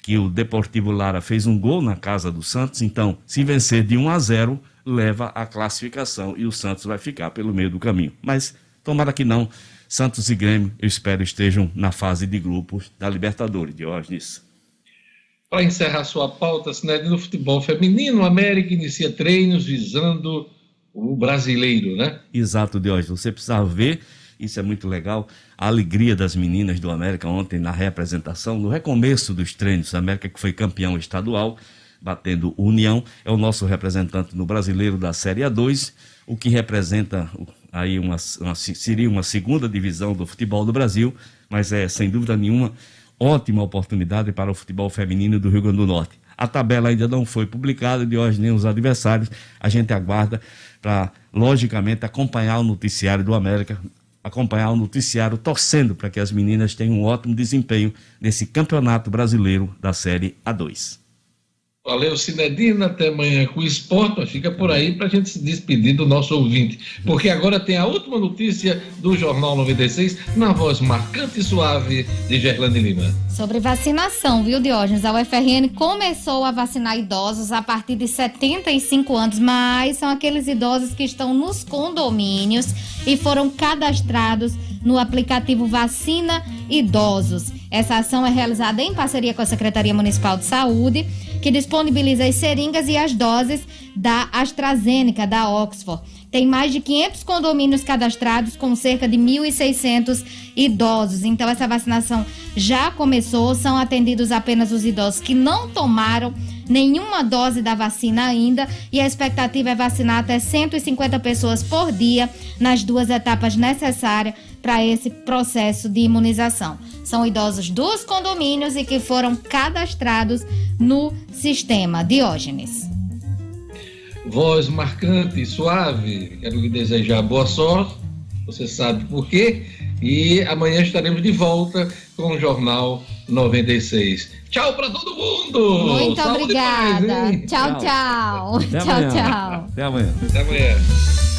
que o Deportivo Lara fez um gol na casa do Santos, então se vencer de 1 a 0 leva a classificação e o Santos vai ficar pelo meio do caminho. Mas tomara que não. Santos e Grêmio, eu espero, estejam na fase de grupos da Libertadores, Diógenes. Para encerrar sua pauta, Sined, no futebol feminino, o América inicia treinos visando o brasileiro, né? Exato, Diógenes. Você precisa ver, isso é muito legal, a alegria das meninas do América ontem na representação, no recomeço dos treinos. O América que foi campeão estadual batendo União, é o nosso representante no brasileiro da Série A2, o que representa aí uma, uma, seria uma segunda divisão do futebol do Brasil, mas é sem dúvida nenhuma ótima oportunidade para o futebol feminino do Rio Grande do Norte. A tabela ainda não foi publicada de hoje nem os adversários. A gente aguarda para, logicamente, acompanhar o noticiário do América, acompanhar o noticiário, torcendo para que as meninas tenham um ótimo desempenho nesse campeonato brasileiro da Série A2. Valeu, Cinedina. Até amanhã com o esporte. Fica por aí para a gente se despedir do nosso ouvinte. Porque agora tem a última notícia do Jornal 96, na voz marcante e suave de Gerlane Lima. Sobre vacinação, viu, Diógenes? A UFRN começou a vacinar idosos a partir de 75 anos, mas são aqueles idosos que estão nos condomínios e foram cadastrados no aplicativo Vacina Idosos. Essa ação é realizada em parceria com a Secretaria Municipal de Saúde que disponibiliza as seringas e as doses da AstraZeneca, da Oxford. Tem mais de 500 condomínios cadastrados com cerca de 1.600 idosos. Então, essa vacinação já começou. São atendidos apenas os idosos que não tomaram nenhuma dose da vacina ainda. E a expectativa é vacinar até 150 pessoas por dia nas duas etapas necessárias para esse processo de imunização. São idosos dos condomínios e que foram cadastrados no sistema. Diógenes. Voz marcante e suave, quero lhe desejar boa sorte, você sabe por quê. E amanhã estaremos de volta com o Jornal 96. Tchau para todo mundo! Muito Saúde obrigada! Mais, tchau, tchau! Tchau, tchau! Até amanhã! Até amanhã!